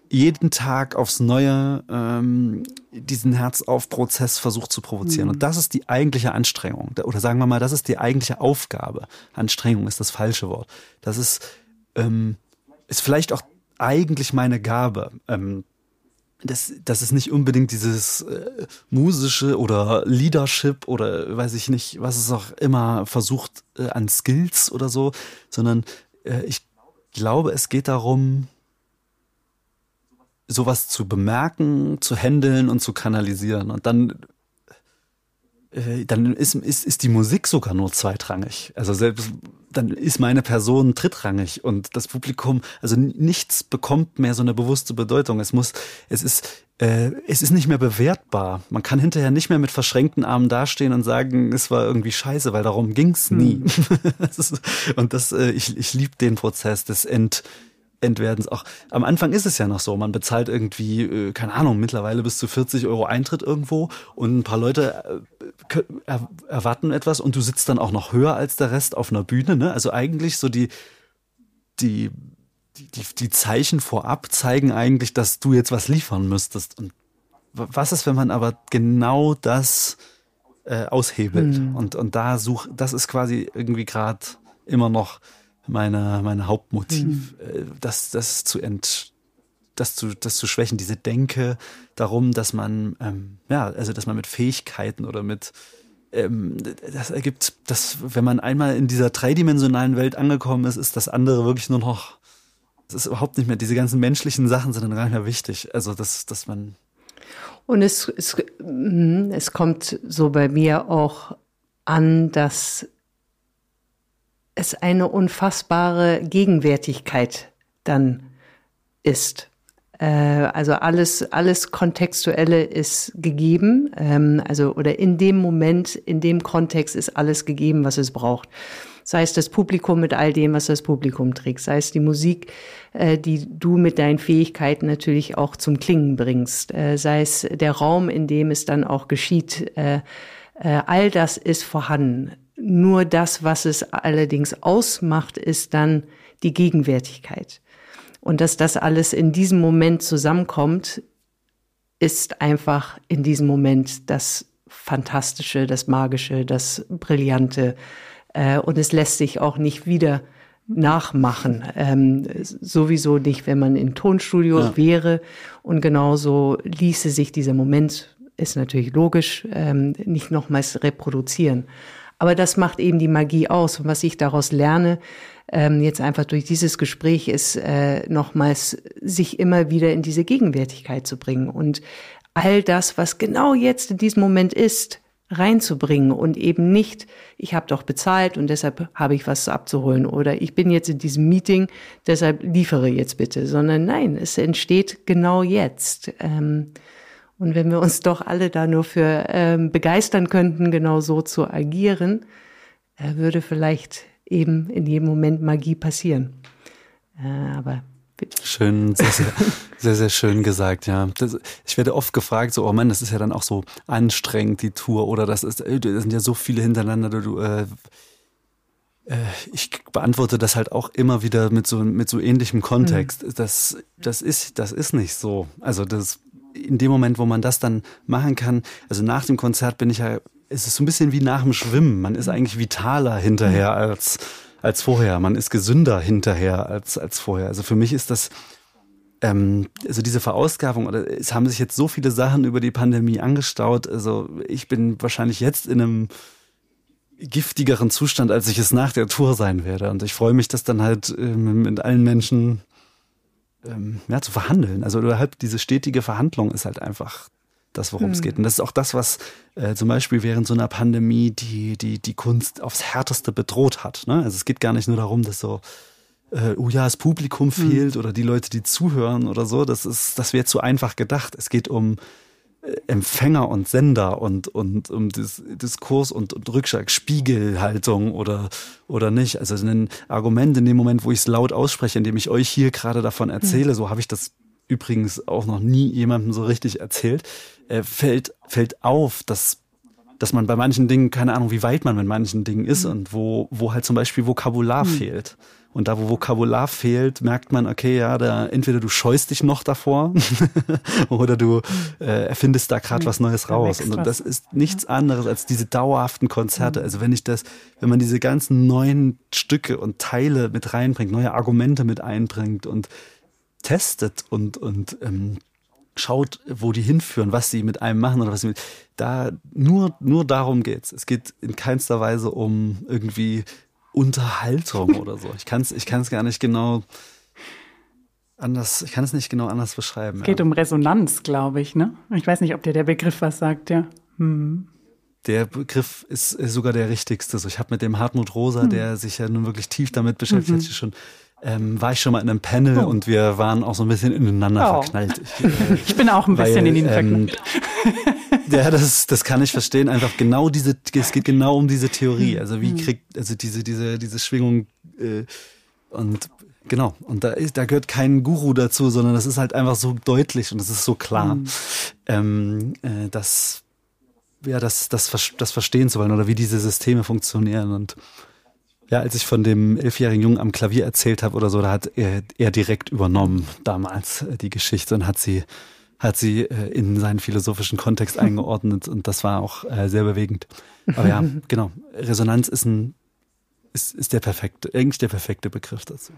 Speaker 1: jeden Tag aufs Neue ähm, diesen Herzaufprozess versucht zu provozieren. Mhm. Und das ist die eigentliche Anstrengung. Oder sagen wir mal, das ist die eigentliche Aufgabe. Anstrengung ist das falsche Wort. Das ist, ähm, ist vielleicht auch eigentlich meine Gabe. Ähm, das, das ist nicht unbedingt dieses äh, musische oder Leadership oder weiß ich nicht, was es auch immer versucht äh, an Skills oder so, sondern äh, ich glaube, es geht darum, sowas zu bemerken, zu handeln und zu kanalisieren. Und dann, dann ist, ist, ist die Musik sogar nur zweitrangig. Also selbst dann ist meine Person drittrangig und das Publikum, also nichts bekommt mehr so eine bewusste Bedeutung. Es muss, es ist, äh, es ist nicht mehr bewertbar. Man kann hinterher nicht mehr mit verschränkten Armen dastehen und sagen, es war irgendwie scheiße, weil darum ging's nie. Hm. das ist, und das, äh, ich, ich liebe den Prozess des Ent, Endwerdens auch. Am Anfang ist es ja noch so, man bezahlt irgendwie, äh, keine Ahnung, mittlerweile bis zu 40 Euro Eintritt irgendwo und ein paar Leute äh, erwarten etwas und du sitzt dann auch noch höher als der Rest auf einer Bühne. Ne? Also eigentlich so die, die, die, die Zeichen vorab zeigen eigentlich, dass du jetzt was liefern müsstest. Und was ist, wenn man aber genau das äh, aushebelt? Hm. Und, und da sucht, das ist quasi irgendwie gerade immer noch meine, meine Hauptmotiv, mhm. Äh, das, das zu ent, das zu, das zu schwächen, diese Denke darum, dass man, ähm, ja, also dass man mit Fähigkeiten oder mit ähm, das ergibt, dass wenn man einmal in dieser dreidimensionalen Welt angekommen ist, ist das andere wirklich nur noch, es ist überhaupt nicht mehr, diese ganzen menschlichen Sachen sind dann gar nicht mehr wichtig. Also dass, dass man
Speaker 2: und es, es, mhm, es kommt so bei mir auch an, dass es eine unfassbare Gegenwärtigkeit dann ist. Äh, also alles, alles Kontextuelle ist gegeben, ähm, also oder in dem Moment, in dem Kontext ist alles gegeben, was es braucht. Sei es das Publikum mit all dem, was das Publikum trägt, sei es die Musik, äh, die du mit deinen Fähigkeiten natürlich auch zum Klingen bringst, äh, sei es der Raum, in dem es dann auch geschieht. All das ist vorhanden. Nur das, was es allerdings ausmacht, ist dann die Gegenwärtigkeit. Und dass das alles in diesem Moment zusammenkommt, ist einfach in diesem Moment das Fantastische, das Magische, das Brillante. Äh, und es lässt sich auch nicht wieder nachmachen. Ähm, sowieso nicht, wenn man im Tonstudio ja. wäre. Und genauso ließe sich dieser Moment, ist natürlich logisch, ähm, nicht nochmals reproduzieren. Aber das macht eben die Magie aus. Und was ich daraus lerne, ähm, jetzt einfach durch dieses Gespräch, ist äh, nochmals sich immer wieder in diese Gegenwärtigkeit zu bringen und all das, was genau jetzt in diesem Moment ist, reinzubringen und eben nicht, ich habe doch bezahlt und deshalb habe ich was abzuholen oder ich bin jetzt in diesem Meeting, deshalb liefere jetzt bitte, sondern nein, es entsteht genau jetzt. Ähm, und wenn wir uns doch alle da nur für ähm, begeistern könnten, genau so zu agieren, äh, würde vielleicht eben in jedem Moment Magie passieren. Äh, aber
Speaker 1: Schön, sehr, sehr, sehr, sehr schön gesagt, ja. Das, ich werde oft gefragt, so, oh Mann, das ist ja dann auch so anstrengend, die Tour, oder das ist, äh, das sind ja so viele hintereinander, du, äh, äh, ich beantworte das halt auch immer wieder mit so, mit so ähnlichem Kontext. Mhm. Das, das ist, das ist nicht so. Also das, in dem Moment, wo man das dann machen kann, also nach dem Konzert bin ich ja, es ist so ein bisschen wie nach dem Schwimmen. Man ist eigentlich vitaler hinterher als, als vorher. Man ist gesünder hinterher als, als vorher. Also für mich ist das, ähm, also diese Verausgabung, oder es haben sich jetzt so viele Sachen über die Pandemie angestaut. Also ich bin wahrscheinlich jetzt in einem giftigeren Zustand, als ich es nach der Tour sein werde. Und ich freue mich, dass dann halt ähm, mit allen Menschen ähm, ja, zu verhandeln. Also überhaupt diese stetige Verhandlung ist halt einfach das, worum es hm. geht. Und das ist auch das, was äh, zum Beispiel während so einer Pandemie die, die, die Kunst aufs Härteste bedroht hat. Ne? Also es geht gar nicht nur darum, dass so, äh, oh ja, das Publikum hm. fehlt oder die Leute, die zuhören oder so. Das ist, das wäre zu einfach gedacht. Es geht um Empfänger und Sender und, und um das Diskurs und, und Rückschlag, Spiegelhaltung oder, oder nicht. Also ein Argument in dem Moment, wo ich es laut ausspreche, indem ich euch hier gerade davon erzähle, so habe ich das übrigens auch noch nie jemandem so richtig erzählt, äh, fällt, fällt auf, dass dass man bei manchen Dingen, keine Ahnung, wie weit man mit manchen Dingen ist mhm. und wo, wo halt zum Beispiel Vokabular mhm. fehlt. Und da, wo Vokabular fehlt, merkt man, okay, ja, da entweder du scheust dich noch davor oder du äh, erfindest da gerade was Neues raus. Und das ist nichts anderes als diese dauerhaften Konzerte. Mhm. Also wenn ich das, wenn man diese ganzen neuen Stücke und Teile mit reinbringt, neue Argumente mit einbringt und testet und, und ähm, schaut, wo die hinführen, was sie mit einem machen oder was sie mit, da nur, nur darum geht's. Es geht in keinster Weise um irgendwie Unterhaltung oder so. Ich kann es ich kann's gar nicht genau anders, ich kann es nicht genau anders beschreiben.
Speaker 3: Es geht ja. um Resonanz, glaube ich, ne? Ich weiß nicht, ob dir der Begriff was sagt, ja. Hm.
Speaker 1: Der Begriff ist, ist sogar der richtigste. So, ich habe mit dem Hartmut Rosa, hm. der sich ja nun wirklich tief damit beschäftigt, mhm. schon ähm, war ich schon mal in einem Panel oh. und wir waren auch so ein bisschen ineinander oh. verknallt.
Speaker 3: Ich, äh, ich, bin auch ein bisschen weil, in ihn ähm, verknallt.
Speaker 1: Ja, das, das kann ich verstehen. Einfach genau diese, es geht genau um diese Theorie. Hm. Also wie hm. kriegt, also diese, diese, diese Schwingung äh, und genau. Und da ist, da gehört kein Guru dazu, sondern das ist halt einfach so deutlich und es ist so klar, mhm. ähm, äh, dass ja, das, das, das verstehen zu wollen oder wie diese Systeme funktionieren und ja, als ich von dem elfjährigen Jungen am Klavier erzählt habe oder so, da hat er, er direkt übernommen damals äh, die Geschichte und hat sie hat sie äh, in seinen philosophischen Kontext eingeordnet und das war auch äh, sehr bewegend. Aber ja, genau. Resonanz ist ein ist, ist der perfekte, eigentlich der perfekte Begriff dazu.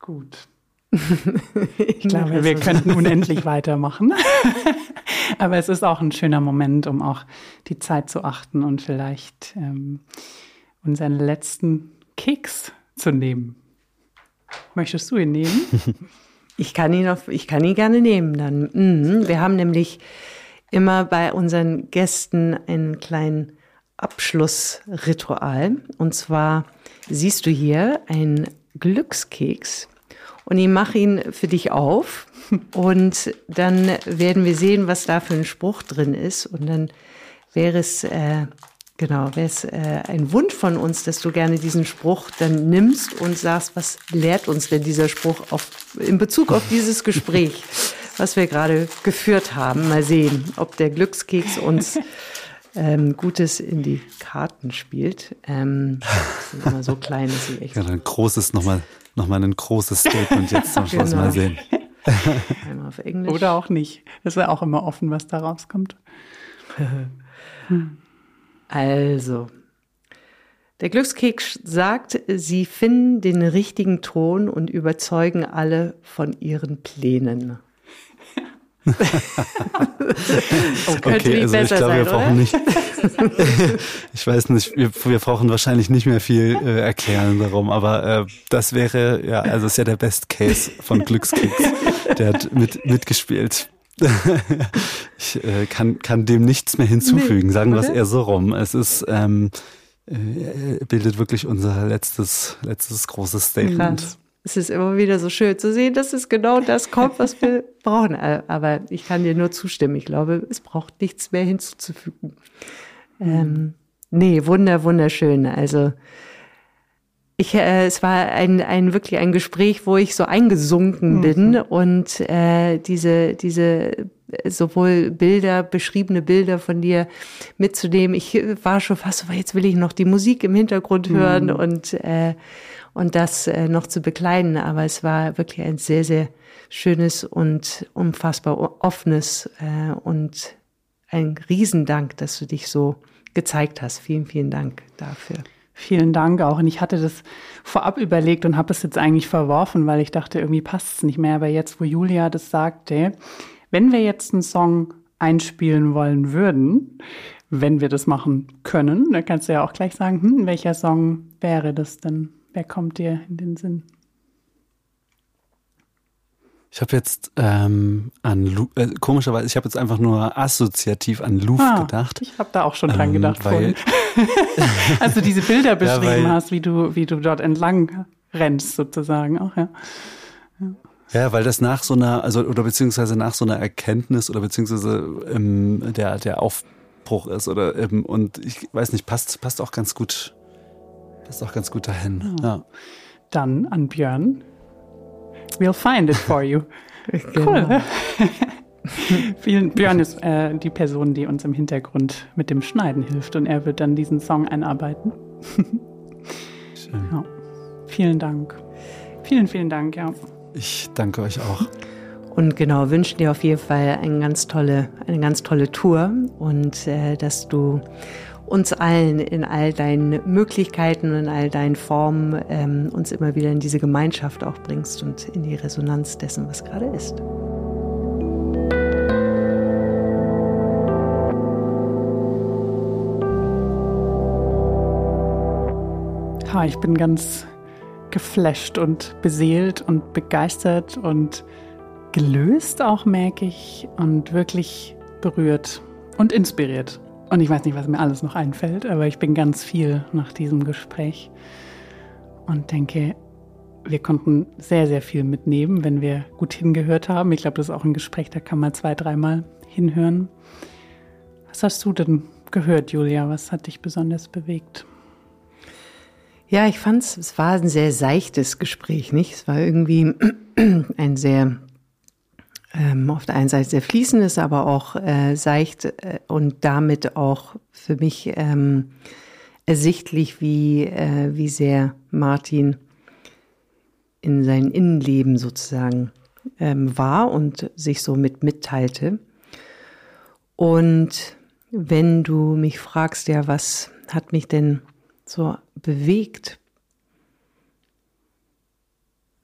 Speaker 3: Gut. Ich glaube, wir könnten unendlich weitermachen. Aber es ist auch ein schöner Moment, um auch die Zeit zu achten und vielleicht ähm, unseren letzten Keks zu nehmen. Möchtest du ihn nehmen?
Speaker 2: Ich kann ihn, auf, ich kann ihn gerne nehmen dann. Mhm. Wir haben nämlich immer bei unseren Gästen einen kleinen Abschlussritual. Und zwar siehst du hier einen Glückskeks und ich mache ihn für dich auf und dann werden wir sehen, was da für ein Spruch drin ist und dann wäre es äh, Genau, wäre es äh, ein Wunsch von uns, dass du gerne diesen Spruch dann nimmst und sagst, was lehrt uns denn dieser Spruch auf, in Bezug auf dieses Gespräch, was wir gerade geführt haben. Mal sehen, ob der Glückskeks uns ähm, Gutes in die Karten spielt. Ähm, sind immer so klein, dass
Speaker 1: sie echt. Ja, ein großes, nochmal noch mal ein großes Statement jetzt zum Schluss genau. mal sehen.
Speaker 3: Einmal auf Englisch. Oder auch nicht. Das ist ja auch immer offen, was da rauskommt.
Speaker 2: hm. Also, der Glückskeks sagt, sie finden den richtigen Ton und überzeugen alle von ihren Plänen.
Speaker 1: Oh, okay, also ich glaube, wir brauchen nicht. ich weiß nicht, wir, wir, brauchen wahrscheinlich nicht mehr viel äh, erklären darum, aber äh, das wäre ja, also ist ja der Best Case von Glückskeks. Der hat mit, mitgespielt. ich äh, kann, kann dem nichts mehr hinzufügen, sagen wir es eher so rum. Es ist, ähm, äh, bildet wirklich unser letztes, letztes großes Statement. Krass.
Speaker 2: Es ist immer wieder so schön zu sehen, dass es genau das kommt, was wir brauchen. Äh, aber ich kann dir nur zustimmen. Ich glaube, es braucht nichts mehr hinzuzufügen. Ähm, nee, wunder, wunderschön. Also, ich, äh, es war ein, ein wirklich ein Gespräch, wo ich so eingesunken mhm. bin und äh, diese, diese sowohl Bilder, beschriebene Bilder von dir mitzunehmen. Ich war schon fast so, jetzt will ich noch die Musik im Hintergrund hören mhm. und, äh, und das äh, noch zu bekleiden. Aber es war wirklich ein sehr, sehr schönes und unfassbar offenes äh, und ein Riesendank, dass du dich so gezeigt hast. Vielen, vielen Dank dafür.
Speaker 3: Vielen Dank auch. Und ich hatte das vorab überlegt und habe es jetzt eigentlich verworfen, weil ich dachte, irgendwie passt es nicht mehr. Aber jetzt, wo Julia das sagte, wenn wir jetzt einen Song einspielen wollen würden, wenn wir das machen können, dann kannst du ja auch gleich sagen, hm, welcher Song wäre das denn? Wer kommt dir in den Sinn?
Speaker 1: Ich habe jetzt ähm, an Lu äh, komischerweise, ich habe jetzt einfach nur assoziativ an Louvre ah, gedacht.
Speaker 3: Ich habe da auch schon dran ähm, gedacht, weil Als du diese Bilder beschrieben ja, hast, wie du, wie du dort entlang rennst, sozusagen auch, ja.
Speaker 1: ja. Ja, weil das nach so einer, also oder beziehungsweise nach so einer Erkenntnis oder beziehungsweise ähm, der, der Aufbruch ist oder ähm, und ich weiß nicht, passt, passt auch ganz gut, passt auch ganz gut dahin. Ja. ja.
Speaker 3: Dann an Björn. We'll find it for you. Cool. Genau. Vielen, Björn ist äh, die Person, die uns im Hintergrund mit dem Schneiden hilft und er wird dann diesen Song einarbeiten. Schön. Ja. Vielen Dank. Vielen, vielen Dank, ja.
Speaker 1: Ich danke euch auch.
Speaker 2: Und genau, wünschen dir auf jeden Fall eine ganz tolle, eine ganz tolle Tour und äh, dass du uns allen in all deinen Möglichkeiten in all deinen Formen ähm, uns immer wieder in diese Gemeinschaft auch bringst und in die Resonanz dessen, was gerade ist.
Speaker 3: Ha, ich bin ganz geflasht und beseelt und begeistert und gelöst auch, merke ich, und wirklich berührt und inspiriert. Und ich weiß nicht, was mir alles noch einfällt, aber ich bin ganz viel nach diesem Gespräch und denke, wir konnten sehr, sehr viel mitnehmen, wenn wir gut hingehört haben. Ich glaube, das ist auch ein Gespräch, da kann man zwei, dreimal hinhören. Was hast du denn gehört, Julia? Was hat dich besonders bewegt?
Speaker 2: Ja, ich fand es, es war ein sehr seichtes Gespräch, nicht? Es war irgendwie ein sehr, ähm, auf der einen Seite sehr fließendes, aber auch äh, seicht äh, und damit auch für mich ähm, ersichtlich, wie, äh, wie sehr Martin in sein Innenleben sozusagen ähm, war und sich so mit mitteilte. Und wenn du mich fragst, ja, was hat mich denn so bewegt.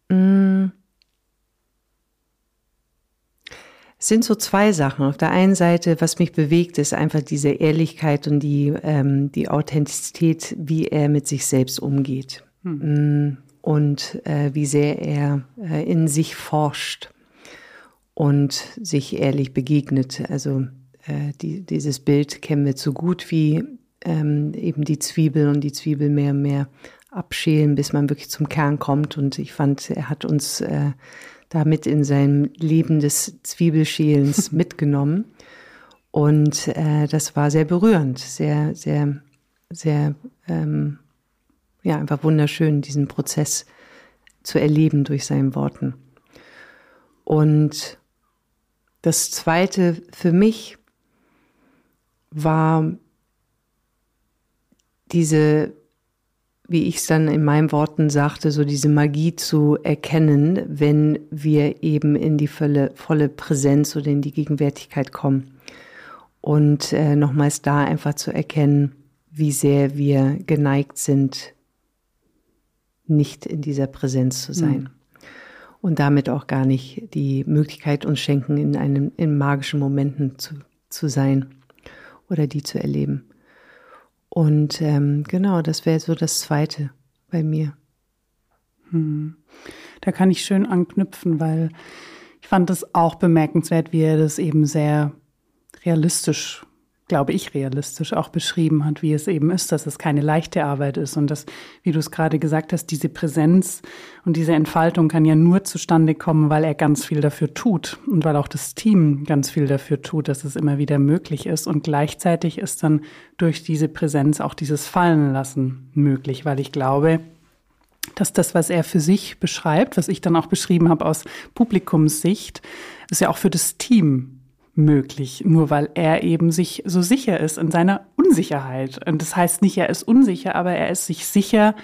Speaker 2: Mm. Es sind so zwei Sachen. Auf der einen Seite, was mich bewegt, ist einfach diese Ehrlichkeit und die, ähm, die Authentizität, wie er mit sich selbst umgeht. Hm. Und äh, wie sehr er äh, in sich forscht und sich ehrlich begegnet. Also äh, die, dieses Bild kennen wir zu gut, wie ähm, eben die Zwiebel und die Zwiebel mehr und mehr abschälen, bis man wirklich zum Kern kommt. Und ich fand, er hat uns äh, damit in seinem Leben des Zwiebelschälens mitgenommen. Und äh, das war sehr berührend, sehr, sehr, sehr, ähm, ja, einfach wunderschön, diesen Prozess zu erleben durch seinen Worten. Und das Zweite für mich war diese, wie ich es dann in meinen Worten sagte, so diese Magie zu erkennen, wenn wir eben in die volle, volle Präsenz oder in die Gegenwärtigkeit kommen. Und äh, nochmals da einfach zu erkennen, wie sehr wir geneigt sind, nicht in dieser Präsenz zu sein. Mhm. Und damit auch gar nicht die Möglichkeit uns schenken, in einem, in magischen Momenten zu, zu sein oder die zu erleben. Und ähm, genau, das wäre so das Zweite bei mir.
Speaker 3: Hm. Da kann ich schön anknüpfen, weil ich fand es auch bemerkenswert, wie er das eben sehr realistisch glaube ich, realistisch auch beschrieben hat, wie es eben ist, dass es keine leichte Arbeit ist. Und dass, wie du es gerade gesagt hast, diese Präsenz und diese Entfaltung kann ja nur zustande kommen, weil er ganz viel dafür tut und weil auch das Team ganz viel dafür tut, dass es immer wieder möglich ist. Und gleichzeitig ist dann durch diese Präsenz auch dieses Fallenlassen möglich, weil ich glaube, dass das, was er für sich beschreibt, was ich dann auch beschrieben habe aus Publikumssicht, ist ja auch für das Team möglich, nur weil er eben sich so sicher ist in seiner Unsicherheit. Und das heißt nicht, er ist unsicher, aber er ist sich sicher,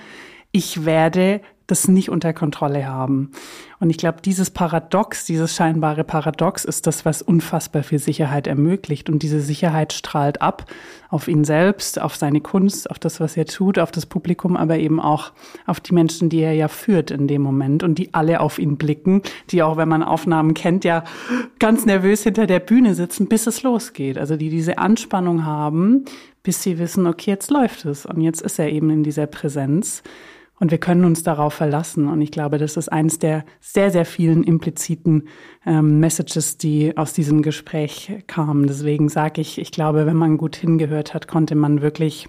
Speaker 3: ich werde das nicht unter Kontrolle haben. Und ich glaube, dieses Paradox, dieses scheinbare Paradox ist das, was unfassbar viel Sicherheit ermöglicht. Und diese Sicherheit strahlt ab auf ihn selbst, auf seine Kunst, auf das, was er tut, auf das Publikum, aber eben auch auf die Menschen, die er ja führt in dem Moment und die alle auf ihn blicken, die auch, wenn man Aufnahmen kennt, ja ganz nervös hinter der Bühne sitzen, bis es losgeht. Also die diese Anspannung haben, bis sie wissen, okay, jetzt läuft es und jetzt ist er eben in dieser Präsenz. Und wir können uns darauf verlassen. Und ich glaube, das ist eines der sehr, sehr vielen impliziten ähm, Messages, die aus diesem Gespräch kamen. Deswegen sage ich, ich glaube, wenn man gut hingehört hat, konnte man wirklich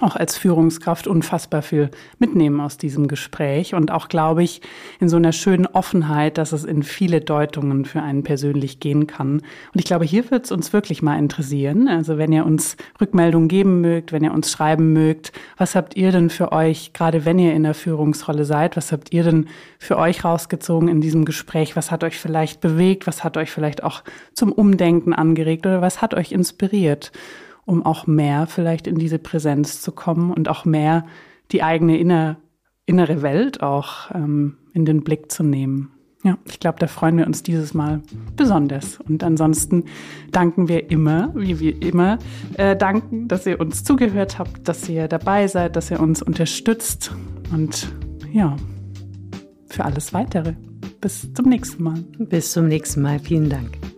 Speaker 3: auch als Führungskraft unfassbar viel mitnehmen aus diesem Gespräch und auch, glaube ich, in so einer schönen Offenheit, dass es in viele Deutungen für einen persönlich gehen kann. Und ich glaube, hier wird es uns wirklich mal interessieren. Also wenn ihr uns Rückmeldungen geben mögt, wenn ihr uns schreiben mögt, was habt ihr denn für euch, gerade wenn ihr in der Führungsrolle seid, was habt ihr denn für euch rausgezogen in diesem Gespräch? Was hat euch vielleicht bewegt? Was hat euch vielleicht auch zum Umdenken angeregt oder was hat euch inspiriert? Um auch mehr vielleicht in diese Präsenz zu kommen und auch mehr die eigene inner, innere Welt auch ähm, in den Blick zu nehmen. Ja, ich glaube, da freuen wir uns dieses Mal besonders. Und ansonsten danken wir immer, wie wir immer äh, danken, dass ihr uns zugehört habt, dass ihr dabei seid, dass ihr uns unterstützt und ja, für alles weitere. Bis zum nächsten Mal.
Speaker 2: Bis zum nächsten Mal. Vielen Dank.